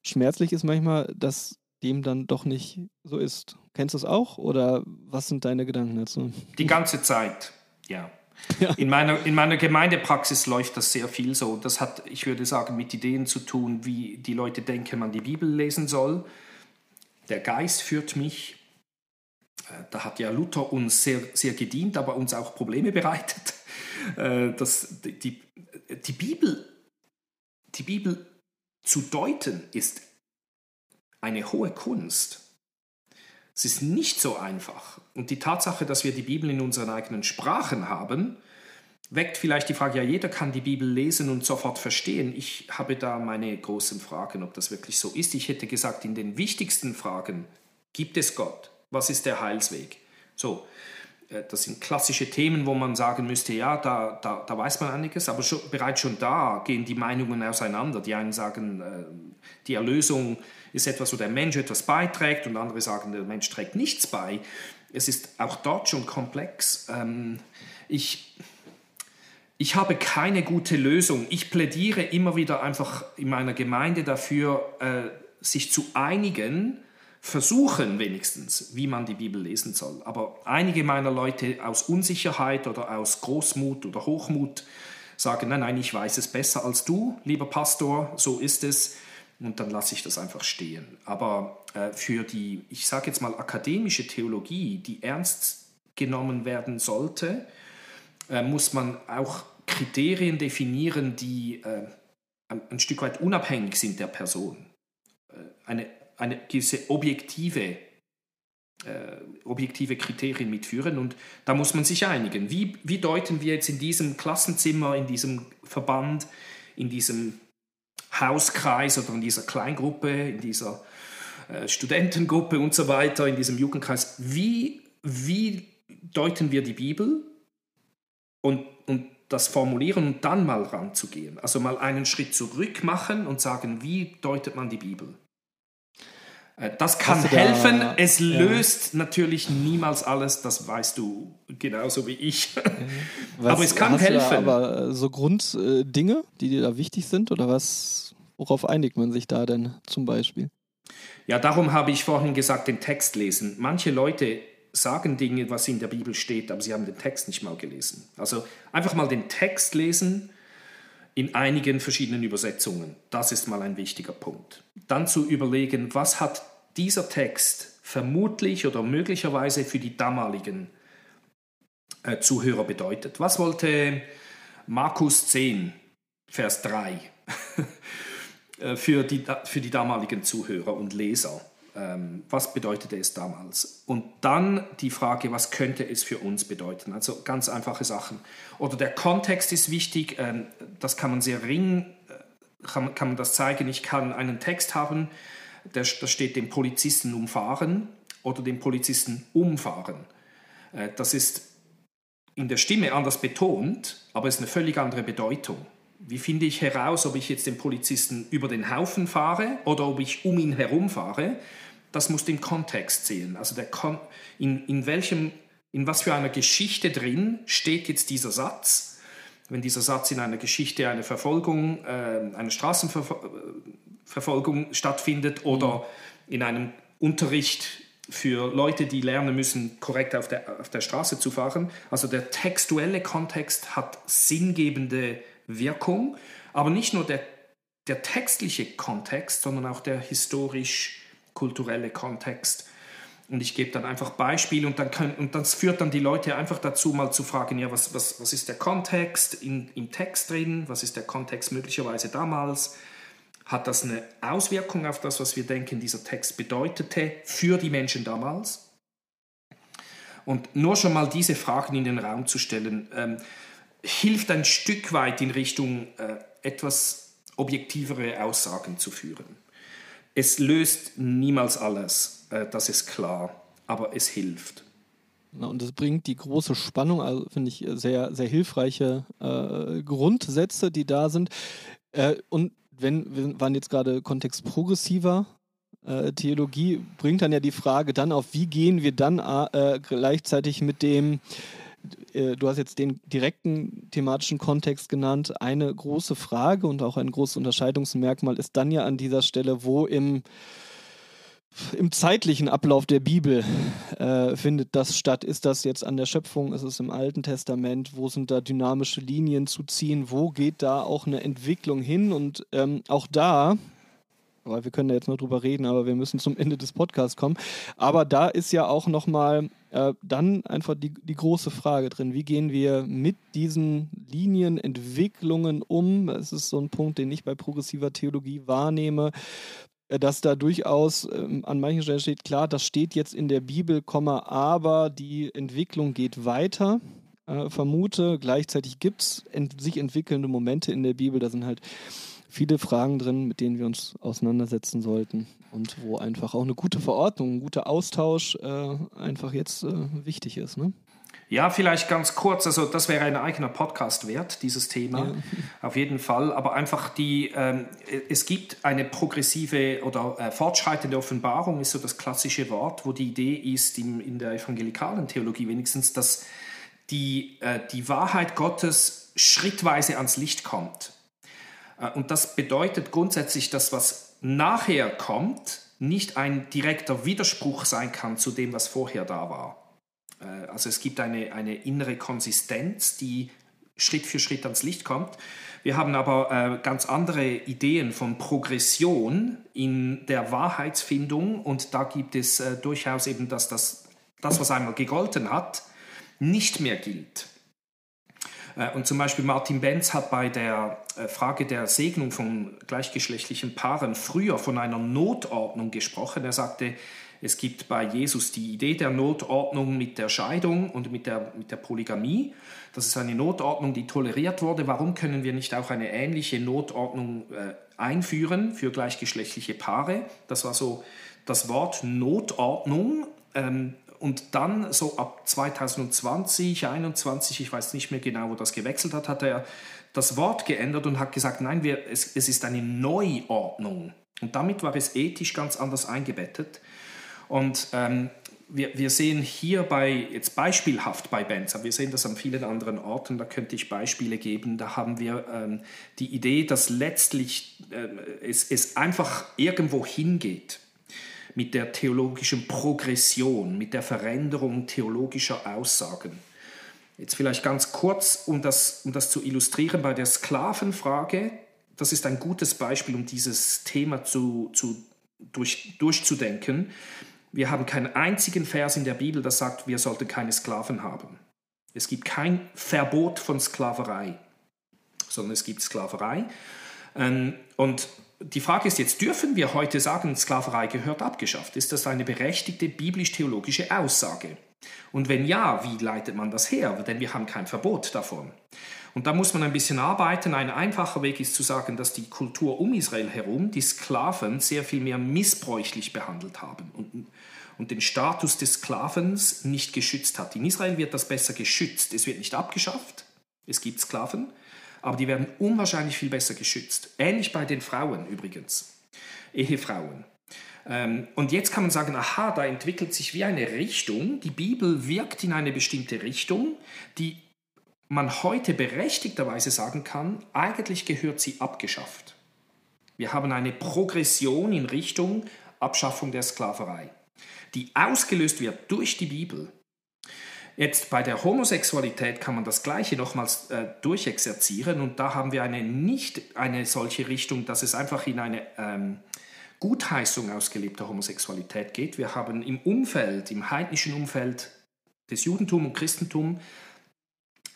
schmerzlich ist manchmal, dass dem dann doch nicht so ist. Kennst du es auch oder was sind deine Gedanken dazu? Die ganze Zeit, ja. Ja. In, meiner, in meiner Gemeindepraxis läuft das sehr viel so. Das hat, ich würde sagen, mit Ideen zu tun, wie die Leute denken, man die Bibel lesen soll. Der Geist führt mich. Äh, da hat ja Luther uns sehr, sehr gedient, aber uns auch Probleme bereitet. [LAUGHS] Äh, das, die, die, Bibel, die Bibel zu deuten ist eine hohe Kunst. Es ist nicht so einfach. Und die Tatsache, dass wir die Bibel in unseren eigenen Sprachen haben, weckt vielleicht die Frage, ja, jeder kann die Bibel lesen und sofort verstehen. Ich habe da meine großen Fragen, ob das wirklich so ist. Ich hätte gesagt, in den wichtigsten Fragen gibt es Gott. Was ist der Heilsweg? So, äh, das sind klassische Themen, wo man sagen müsste, ja, da, da, da weiß man einiges, aber schon, bereits schon da gehen die Meinungen auseinander. Die einen sagen, äh, die Erlösung ist etwas, wo der Mensch etwas beiträgt und andere sagen, der Mensch trägt nichts bei. Es ist auch dort schon komplex. Ähm, ich, ich habe keine gute Lösung. Ich plädiere immer wieder einfach in meiner Gemeinde dafür, äh, sich zu einigen, versuchen wenigstens, wie man die Bibel lesen soll. Aber einige meiner Leute aus Unsicherheit oder aus Großmut oder Hochmut sagen, nein, nein, ich weiß es besser als du, lieber Pastor, so ist es. Und dann lasse ich das einfach stehen. Aber äh, für die, ich sage jetzt mal, akademische Theologie, die ernst genommen werden sollte, äh, muss man auch Kriterien definieren, die äh, ein, ein, Stück weit unabhängig sind der Person. Äh, eine eine gewisse objektive, äh, objektive Kriterien mitführen und da muss man sich einigen. Wie, wie deuten wir jetzt in diesem Klassenzimmer, in diesem Verband, in diesem Hauskreis oder in dieser Kleingruppe, in dieser äh, Studentengruppe und so weiter, in diesem Jugendkreis, wie, wie deuten wir die Bibel und, und das formulieren und dann mal ranzugehen. Also mal einen Schritt zurück machen und sagen, wie deutet man die Bibel? Äh, das kann helfen. Da, es löst ja. natürlich niemals alles, das weißt du genauso wie ich. [LAUGHS] Was, aber es kann helfen. aber so Grunddinge, die dir da wichtig sind, oder was, worauf einigt man sich da denn zum Beispiel? Ja, darum habe ich vorhin gesagt, den Text lesen. Manche Leute sagen Dinge, was in der Bibel steht, aber sie haben den Text nicht mal gelesen. Also einfach mal den Text lesen in einigen verschiedenen Übersetzungen. Das ist mal ein wichtiger Punkt. Dann zu überlegen, was hat dieser Text vermutlich oder möglicherweise für die damaligen äh, Zuhörer bedeutet. Was wollte Markus 10, Vers 3 äh, [LAUGHS] für, die, für die damaligen Zuhörer und Leser? Ähm, was bedeutete es damals? Und dann die Frage, was könnte es für uns bedeuten? Also ganz einfache Sachen. Oder der Kontext ist wichtig, ähm, das kann man sehr ring, äh, kann, man das zeigen. Ich kann einen Text haben, da steht den Polizisten umfahren oder den Polizisten umfahren. Äh, das ist in der Stimme anders betont, aber es ist eine völlig andere Bedeutung. Wie finde ich heraus, ob ich jetzt den Polizisten über den Haufen fahre oder ob ich um ihn herum fahre? das muss den Kontext sehen. Also der Kon in, in, welchem, in was für einer Geschichte drin steht jetzt dieser Satz. Wenn dieser Satz in einer Geschichte eine Verfolgung, äh, eine Straßenverfolgung stattfindet oder in einem Unterricht für Leute, die lernen müssen, korrekt auf der, auf der Straße zu fahren. Also der textuelle Kontext hat sinngebende Wirkung, aber nicht nur der, der textliche Kontext, sondern auch der historisch kulturelle Kontext. Und ich gebe dann einfach Beispiele und, dann können, und das führt dann die Leute einfach dazu, mal zu fragen, ja, was, was, was ist der Kontext in, im Text drin? Was ist der Kontext möglicherweise damals? Hat das eine Auswirkung auf das, was wir denken, dieser Text bedeutete für die Menschen damals? Und nur schon mal diese Fragen in den Raum zu stellen, ähm, hilft ein Stück weit in Richtung äh, etwas objektivere Aussagen zu führen. Es löst niemals alles, äh, das ist klar, aber es hilft. Und es bringt die große Spannung, also finde ich sehr, sehr hilfreiche äh, Grundsätze, die da sind. Äh, und wenn wir waren jetzt gerade Kontext progressiver äh, Theologie, bringt dann ja die Frage dann auf, wie gehen wir dann äh, gleichzeitig mit dem äh, du hast jetzt den direkten thematischen Kontext genannt. Eine große Frage und auch ein großes Unterscheidungsmerkmal ist dann ja an dieser Stelle, wo im, im zeitlichen Ablauf der Bibel äh, findet das statt. Ist das jetzt an der Schöpfung? Ist es im Alten Testament? Wo sind da dynamische Linien zu ziehen? Wo geht da auch eine Entwicklung hin? Und ähm, auch da weil wir können da jetzt nur drüber reden, aber wir müssen zum Ende des Podcasts kommen. Aber da ist ja auch nochmal äh, dann einfach die, die große Frage drin, wie gehen wir mit diesen Linienentwicklungen um? Es ist so ein Punkt, den ich bei progressiver Theologie wahrnehme. äh, dass da durchaus ähm, an manchen Stellen steht, klar, das steht jetzt in der Bibel, aber die Entwicklung geht weiter. Äh, vermute, gleichzeitig gibt es ent sich entwickelnde Momente in der Bibel, da sind halt viele Fragen drin, mit denen wir uns auseinandersetzen sollten und wo einfach auch eine gute Verordnung, ein guter Austausch äh, einfach jetzt äh, wichtig ist. Ne? Ja, vielleicht ganz kurz, also das wäre ein eigener Podcast wert, dieses Thema, ja. auf jeden Fall. Aber einfach die, ähm, es gibt eine progressive oder äh, fortschreitende Offenbarung, ist so das klassische Wort, wo die Idee ist, in, in der evangelikalen Theologie wenigstens, dass die, äh, die Wahrheit Gottes schrittweise ans Licht kommt. Äh, und das bedeutet grundsätzlich, dass was nachher kommt, nicht ein direkter Widerspruch sein kann zu dem, was vorher da war. Äh, also es gibt eine, eine innere Konsistenz, die Schritt für Schritt ans Licht kommt. Wir haben aber äh, ganz andere Ideen von Progression in der Wahrheitsfindung und da gibt es durchaus eben, dass das, das, was einmal gegolten hat, nicht mehr gilt. Und zum Beispiel Martin Benz hat bei der Frage der Segnung von gleichgeschlechtlichen Paaren früher von einer Notordnung gesprochen. Er sagte, es gibt bei Jesus die Idee der Notordnung mit der Scheidung und mit der, mit der Polygamie. Das ist eine Notordnung, die toleriert wurde. Warum können wir nicht auch eine ähnliche Notordnung äh, einführen für gleichgeschlechtliche Paare? Das war so das Wort Notordnung. Ähm, und dann so ab 2020, 2021, ich weiß nicht mehr genau, wo das gewechselt hat, hat er das Wort geändert und hat gesagt, nein, wir, es, es ist eine Neuordnung. Und damit war es ethisch ganz anders eingebettet. Und ähm, wir, wir sehen hier bei, jetzt beispielhaft bei Benz, aber wir sehen das an vielen anderen Orten, da könnte ich Beispiele geben, da haben wir ähm, die Idee, dass letztlich äh, es, es einfach irgendwo hingeht mit der theologischen Progression, mit der Veränderung theologischer Aussagen. Jetzt vielleicht ganz kurz, um das, um das zu illustrieren, bei der Sklavenfrage, das ist ein gutes Beispiel, um dieses Thema zu, zu, durch, durchzudenken. Wir haben keinen einzigen Vers in der Bibel, das sagt, wir sollten keine Sklaven haben. Es gibt kein Verbot von Sklaverei, sondern es gibt Sklaverei. Ähm, und die Frage ist jetzt, dürfen wir heute sagen, Sklaverei gehört abgeschafft? Ist das eine berechtigte biblisch-theologische Aussage? Und wenn ja, wie leitet man das her? Denn wir haben kein Verbot davon. Und da muss man ein bisschen arbeiten. Ein einfacher Weg ist zu sagen, dass die Kultur um Israel herum die Sklaven sehr viel mehr missbräuchlich behandelt haben und, und den Status des Sklavens nicht geschützt hat. In Israel wird das besser geschützt. Es wird nicht abgeschafft. Es gibt Sklaven, aber die werden unwahrscheinlich viel besser geschützt. Ähnlich bei den Frauen übrigens, Ehefrauen. Ähm, und jetzt kann man sagen, aha, da entwickelt sich wie eine Richtung, die Bibel wirkt in eine bestimmte Richtung, die man heute berechtigterweise sagen kann, eigentlich gehört sie abgeschafft. Wir haben eine Progression in Richtung Abschaffung der Sklaverei, die ausgelöst wird durch die Bibel. Jetzt bei der Homosexualität kann man das Gleiche nochmals äh, durchexerzieren und da haben wir eine nicht eine solche Richtung, dass es einfach in eine ähm, Gutheißung ausgelebter Homosexualität geht. Wir haben im Umfeld, im heidnischen Umfeld des Judentums und Christentums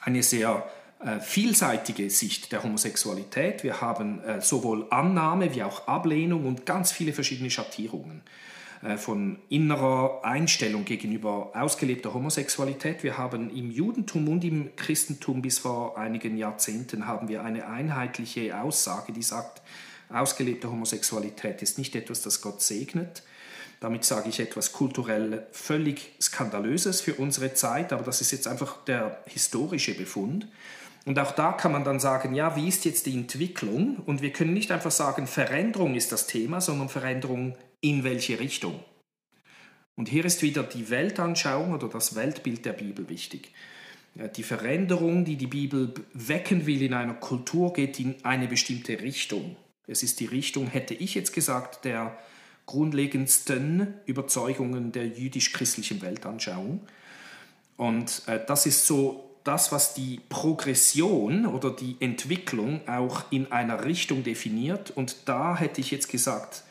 eine sehr äh, vielseitige Sicht der Homosexualität. Wir haben äh, sowohl Annahme wie auch Ablehnung und ganz viele verschiedene Schattierungen äh, von innerer Einstellung gegenüber ausgelebter Homosexualität. Wir haben im Judentum und im Christentum bis vor einigen Jahrzehnten haben wir eine einheitliche Aussage, die sagt, ausgelebte Homosexualität ist nicht etwas, das Gott segnet, damit sage ich etwas kulturell völlig Skandalöses für unsere Zeit, aber das ist jetzt einfach der historische Befund. Und auch da kann man dann sagen, ja, wie ist jetzt die Entwicklung? Und wir können nicht einfach sagen, Veränderung ist das Thema, sondern Veränderung in welche Richtung. Und hier ist wieder die Weltanschauung oder das Weltbild der Bibel wichtig. Die Veränderung, die die Bibel wecken will in einer Kultur, geht in eine bestimmte Richtung. Es ist die Richtung, hätte ich jetzt gesagt, der grundlegendsten Überzeugungen der jüdisch-christlichen Weltanschauung. Und äh, das ist so das, was die Progression oder die Entwicklung auch in einer Richtung definiert. Und da hätte ich jetzt gesagt,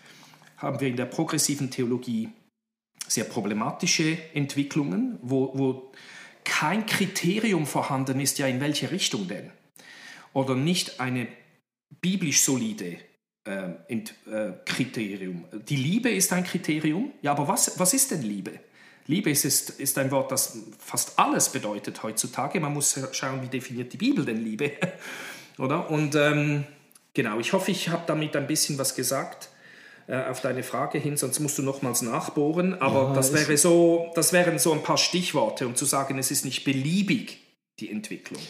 haben wir in der progressiven Theologie sehr problematische Entwicklungen, wo, wo kein Kriterium vorhanden ist, ja in welche Richtung denn. Oder nicht eine biblisch solide Kriterium. Die Liebe ist ein Kriterium. Ja, aber was, was ist denn Liebe? Liebe ist, ist, ist ein Wort, das fast alles bedeutet heutzutage. Man muss schauen, wie definiert die Bibel denn Liebe. [LAUGHS] Oder? Und ähm, genau, ich hoffe, ich habe damit ein bisschen was gesagt äh, auf deine Frage hin, sonst musst du nochmals nachbohren. Aber ja, das, wäre so, das wären so ein paar Stichworte, um zu sagen, es ist nicht beliebig, die Entwicklung.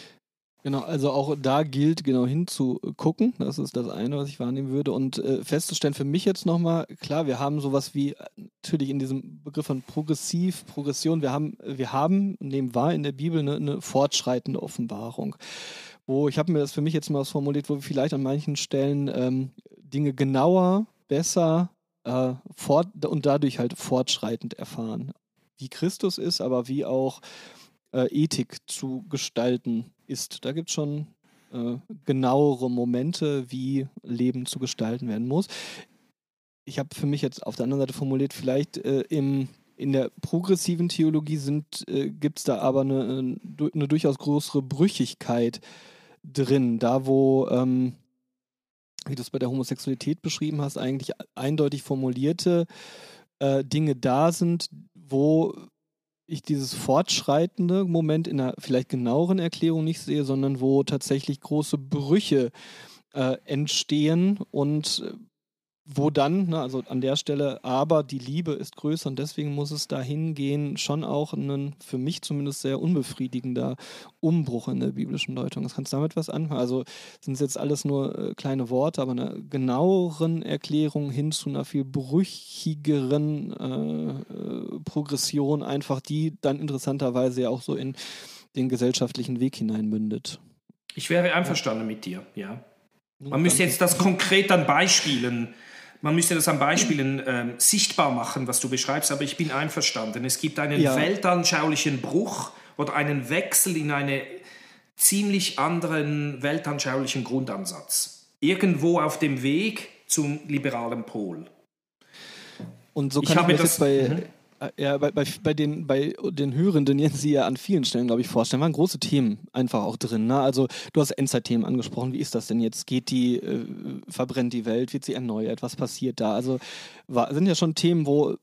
Genau, also auch da gilt genau hinzugucken. Das ist das eine, was ich wahrnehmen würde. Und äh, festzustellen für mich jetzt nochmal, klar, wir haben sowas wie natürlich in diesem Begriff von progressiv, Progression, wir haben, wir haben, nehmen wahr in der Bibel eine, eine fortschreitende Offenbarung. Wo ich habe mir das für mich jetzt mal formuliert, wo wir vielleicht an manchen Stellen ähm, Dinge genauer, besser äh, fort und dadurch halt fortschreitend erfahren. Wie Christus ist, aber wie auch äh, Ethik zu gestalten ist. Da gibt es schon äh, genauere Momente, wie Leben zu gestalten werden muss. Ich habe für mich jetzt auf der anderen Seite formuliert, vielleicht äh, im, in der progressiven Theologie äh, gibt es da aber eine, eine, durchaus größere Brüchigkeit drin, da wo, ähm, wie du es bei der Homosexualität beschrieben hast, eigentlich eindeutig formulierte äh, Dinge da sind, wo ich dieses fortschreitende Moment in einer vielleicht genaueren Erklärung nicht sehe, sondern wo tatsächlich große Brüche äh, entstehen und äh, wo dann, ne, also an der Stelle, aber die Liebe ist größer und deswegen muss es dahin gehen, schon auch ein für mich zumindest sehr unbefriedigender Umbruch in der biblischen Deutung. Das kannst du damit was anfangen? Also sind es jetzt alles nur äh, kleine Worte, aber einer genaueren Erklärung hin zu einer viel brüchigeren äh, äh, Progression, einfach die dann interessanterweise ja auch so in den gesellschaftlichen Weg hineinmündet. Ich wäre einverstanden mit dir, ja. Man müsste jetzt das konkret an Beispielen man müsste das an Beispielen äh, sichtbar machen, was du beschreibst, aber ich bin einverstanden. Es gibt einen ja. weltanschaulichen Bruch oder einen Wechsel in einen ziemlich anderen weltanschaulichen Grundansatz. Irgendwo auf dem Weg zum liberalen Pol. Und so kann ich, ich mir das, jetzt bei, mhm. Ja, bei, bei, bei, den, bei den Hörenden jetzt sie ja an vielen Stellen, glaube ich, vorstellen, waren große Themen einfach auch drin. Ne? Also du hast Endzeitthemen angesprochen. Wie ist das denn jetzt? Geht die, äh, verbrennt die Welt? Wird sie erneuert? Was passiert da? Also war, sind ja schon Themen, wo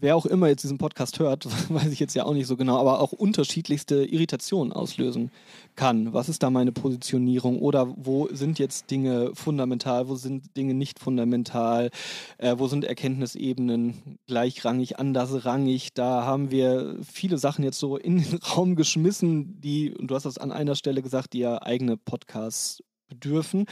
wer auch immer jetzt diesen Podcast hört, [LAUGHS] weiß ich jetzt ja auch nicht so genau, aber auch unterschiedlichste Irritationen auslösen kann. Was ist da meine Positionierung oder wo sind jetzt Dinge fundamental, wo sind Dinge nicht fundamental, äh, wo sind Erkenntnisebenen gleichrangig, andersrangig. Da haben wir viele Sachen jetzt so in den [LAUGHS] Raum geschmissen, die, und du hast das an einer Stelle gesagt, die ja eigene Podcasts bedürfen.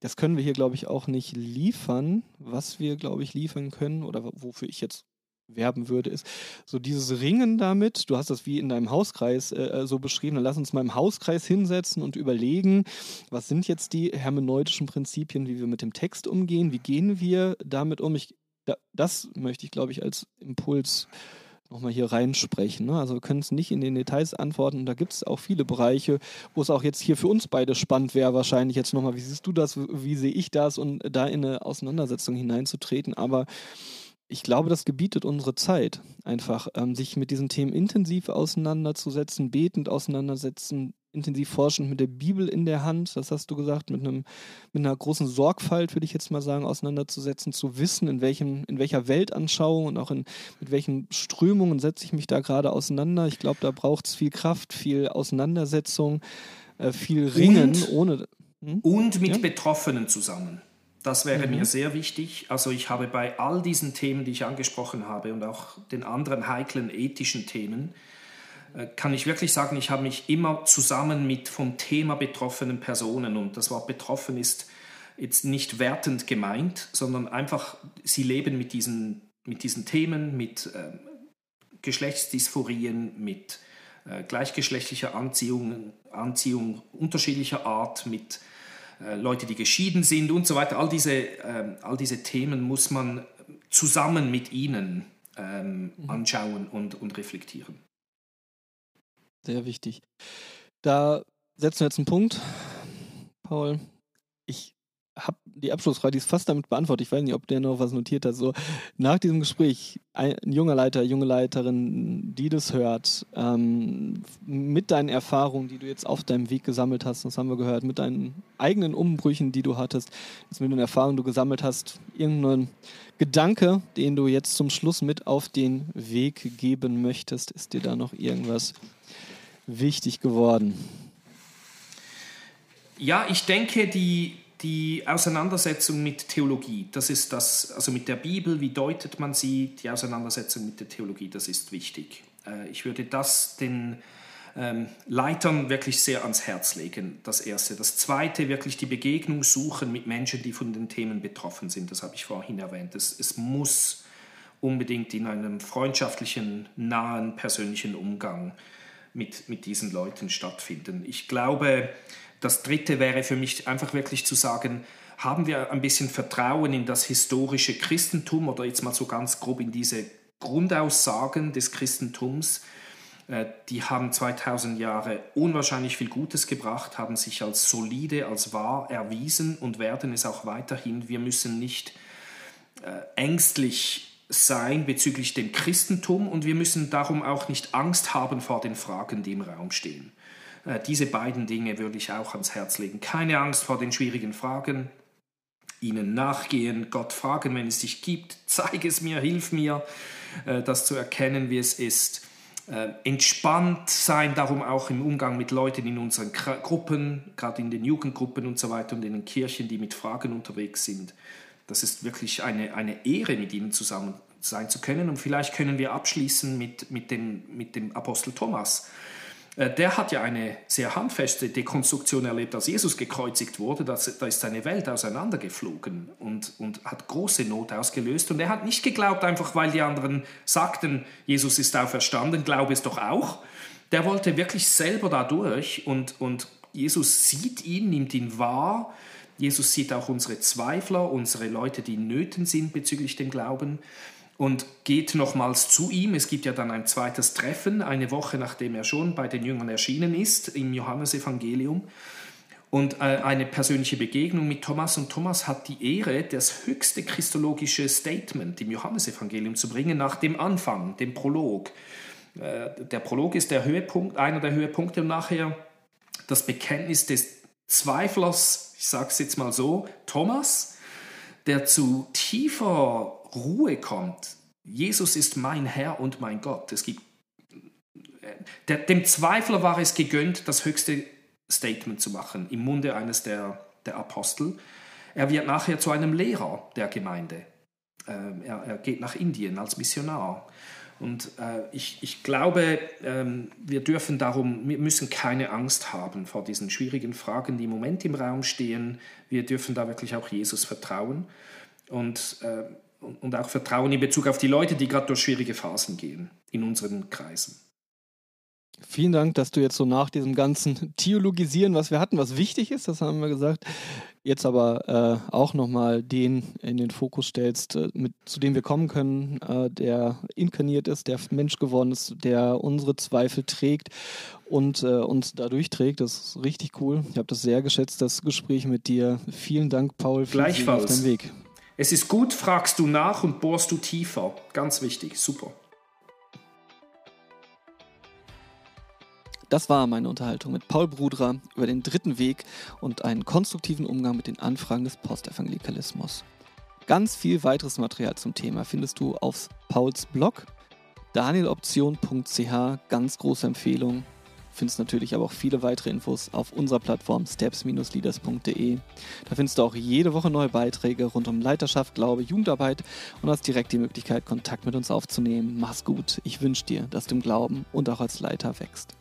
Das können wir hier, glaube ich, auch nicht liefern. Was wir, glaube ich, liefern können oder wofür ich jetzt werben würde, ist so dieses Ringen damit. Du hast das wie in deinem Hauskreis äh, äh, so beschrieben. Dann lass uns mal im Hauskreis hinsetzen und überlegen, was sind jetzt die hermeneutischen Prinzipien, wie wir mit dem Text umgehen, wie gehen wir damit um. Ich, da, das möchte ich, glaube ich, als Impuls nochmal hier reinsprechen. Ne? Also wir können es nicht in den Details antworten. Und da gibt es auch viele Bereiche, wo es auch jetzt hier für uns beide spannend wäre, wahrscheinlich jetzt nochmal, wie siehst du das, wie sehe ich das und da in eine Auseinandersetzung hineinzutreten. Aber ich glaube, das gebietet unsere Zeit einfach, ähm, sich mit diesen Themen intensiv auseinanderzusetzen, betend auseinandersetzen, intensiv forschend mit der Bibel in der Hand, das hast du gesagt, mit, einem, mit einer großen Sorgfalt, würde ich jetzt mal sagen, auseinanderzusetzen, zu wissen, in, welchem, in welcher Weltanschauung und auch in, mit welchen Strömungen setze ich mich da gerade auseinander. Ich glaube, da braucht es viel Kraft, viel Auseinandersetzung, äh, viel Ringen, und, ohne. Hm? Und mit ja? Betroffenen zusammen. Das wäre mhm. mir sehr wichtig. Also ich habe bei all diesen Themen, die ich angesprochen habe und auch den anderen heiklen ethischen Themen, äh, kann ich wirklich sagen, ich habe mich immer zusammen mit vom Thema betroffenen Personen und das Wort betroffen ist jetzt nicht wertend gemeint, sondern einfach, sie leben mit diesen, mit diesen Themen, mit äh, Geschlechtsdysphorien, mit äh, gleichgeschlechtlicher Anziehung, Anziehung unterschiedlicher Art, mit Leute, die geschieden sind und so weiter. All diese, ähm, all diese Themen muss man zusammen mit ihnen ähm, mhm. anschauen und, und reflektieren. Sehr wichtig. Da setzen wir jetzt einen Punkt. Paul, ich die Abschlussfrage, die ist fast damit beantwortet. Ich weiß nicht, ob der noch was notiert hat. So, nach diesem Gespräch, ein, junger Leiter, junge Leiterin, die das hört, ähm, mit deinen Erfahrungen, die du jetzt auf deinem Weg gesammelt hast, das haben wir gehört, mit deinen eigenen Umbrüchen, die du hattest, mit den Erfahrungen, die du gesammelt hast, irgendein Gedanke, den du jetzt zum Schluss mit auf den Weg geben möchtest, ist dir da noch irgendwas wichtig geworden? Ja, ich denke, die, die Auseinandersetzung mit Theologie, das ist das, also mit der Bibel, wie deutet man sie, die Auseinandersetzung mit der Theologie, das ist wichtig. Äh, ich würde das den ähm, Leitern wirklich sehr ans Herz legen, das Erste. Das Zweite, wirklich die Begegnung suchen mit Menschen, die von den Themen betroffen sind, das habe ich vorhin erwähnt. Es, es muss unbedingt in einem freundschaftlichen, nahen, persönlichen Umgang mit, mit diesen Leuten stattfinden. Ich glaube, das Dritte wäre für mich einfach wirklich zu sagen, haben wir ein bisschen Vertrauen in das historische Christentum oder jetzt mal so ganz grob in diese Grundaussagen des Christentums. Äh, die haben 2000 Jahre unwahrscheinlich viel Gutes gebracht, haben sich als solide, als wahr erwiesen und werden es auch weiterhin. Wir müssen nicht äh, ängstlich sein bezüglich dem Christentum und wir müssen darum auch nicht Angst haben vor den Fragen, die im Raum stehen. Äh, diese beiden Dinge würde ich auch ans Herz legen. Keine Angst vor den schwierigen Fragen, ihnen nachgehen, Gott fragen, wenn es dich gibt, zeig es mir, hilf mir, äh, das zu erkennen, wie es ist. Äh, entspannt sein, darum auch im Umgang mit Leuten in unseren Gruppen, gerade in den Jugendgruppen und so weiter und in den Kirchen, die mit Fragen unterwegs sind. Das ist wirklich eine, eine Ehre, mit ihnen zusammen sein zu können. Und vielleicht können wir abschließen mit, mit, dem, mit dem Apostel Thomas der hat ja eine sehr handfeste Dekonstruktion erlebt, als Jesus gekreuzigt wurde. Da ist seine Welt auseinandergeflogen und, und hat große Not ausgelöst. Und er hat nicht geglaubt, einfach weil die anderen sagten, Jesus ist auferstanden, glaube es doch auch. Der wollte wirklich selber da durch und, und Jesus sieht ihn, nimmt ihn wahr. Jesus sieht auch unsere Zweifler, unsere Leute, die in Nöten sind bezüglich dem Glauben und geht nochmals zu ihm. Es gibt ja dann ein zweites Treffen, eine Woche nachdem er schon bei den Jüngern erschienen ist, im Johannesevangelium. Und äh, eine persönliche Begegnung mit Thomas. Und Thomas hat die Ehre, das höchste christologische Statement im Johannesevangelium zu bringen nach dem Anfang, dem Prolog. Äh, der Prolog ist der Höhepunkt, einer der Höhepunkte und nachher das Bekenntnis des Zweiflers, ich sage es jetzt mal so, Thomas, der zu tiefer Ruhe kommt. Jesus ist mein Herr und mein Gott. Es gibt, dem Zweifler war es gegönnt, das höchste Statement zu machen im Munde eines der, der Apostel. Er wird nachher zu einem Lehrer der Gemeinde. Ähm, er, er, geht nach Indien als Missionar. Und äh, ich, ich, glaube, ähm, wir dürfen darum, wir müssen keine Angst haben vor diesen schwierigen Fragen, die im Moment im Raum stehen. Wir dürfen da wirklich auch Jesus vertrauen. Und äh, und auch Vertrauen in Bezug auf die Leute, die gerade durch schwierige Phasen gehen in unseren Kreisen. Vielen Dank, dass du jetzt so nach diesem ganzen Theologisieren, was wir hatten, was wichtig ist, das haben wir gesagt, jetzt aber äh, auch nochmal den in den Fokus stellst, äh, mit, zu dem wir kommen können, äh, der inkarniert ist, der Mensch geworden ist, der unsere Zweifel trägt und äh, uns dadurch trägt. Das ist richtig cool. Ich habe das sehr geschätzt, das Gespräch mit dir. Vielen Dank, Paul, für Gleichfalls. auf deinem Weg. Es ist gut, fragst du nach und bohrst du tiefer. Ganz wichtig, super. Das war meine Unterhaltung mit Paul Brudra über den dritten Weg und einen konstruktiven Umgang mit den Anfragen des Postevangelikalismus. Ganz viel weiteres Material zum Thema findest du auf Pauls Blog danieloption.ch. Ganz große Empfehlung findest natürlich aber auch viele weitere Infos auf unserer Plattform steps-leaders.de. Da findest du auch jede Woche neue Beiträge rund um Leiterschaft, Glaube, Jugendarbeit und hast direkt die Möglichkeit, Kontakt mit uns aufzunehmen. Mach's gut. Ich wünsche dir, dass du im Glauben und auch als Leiter wächst.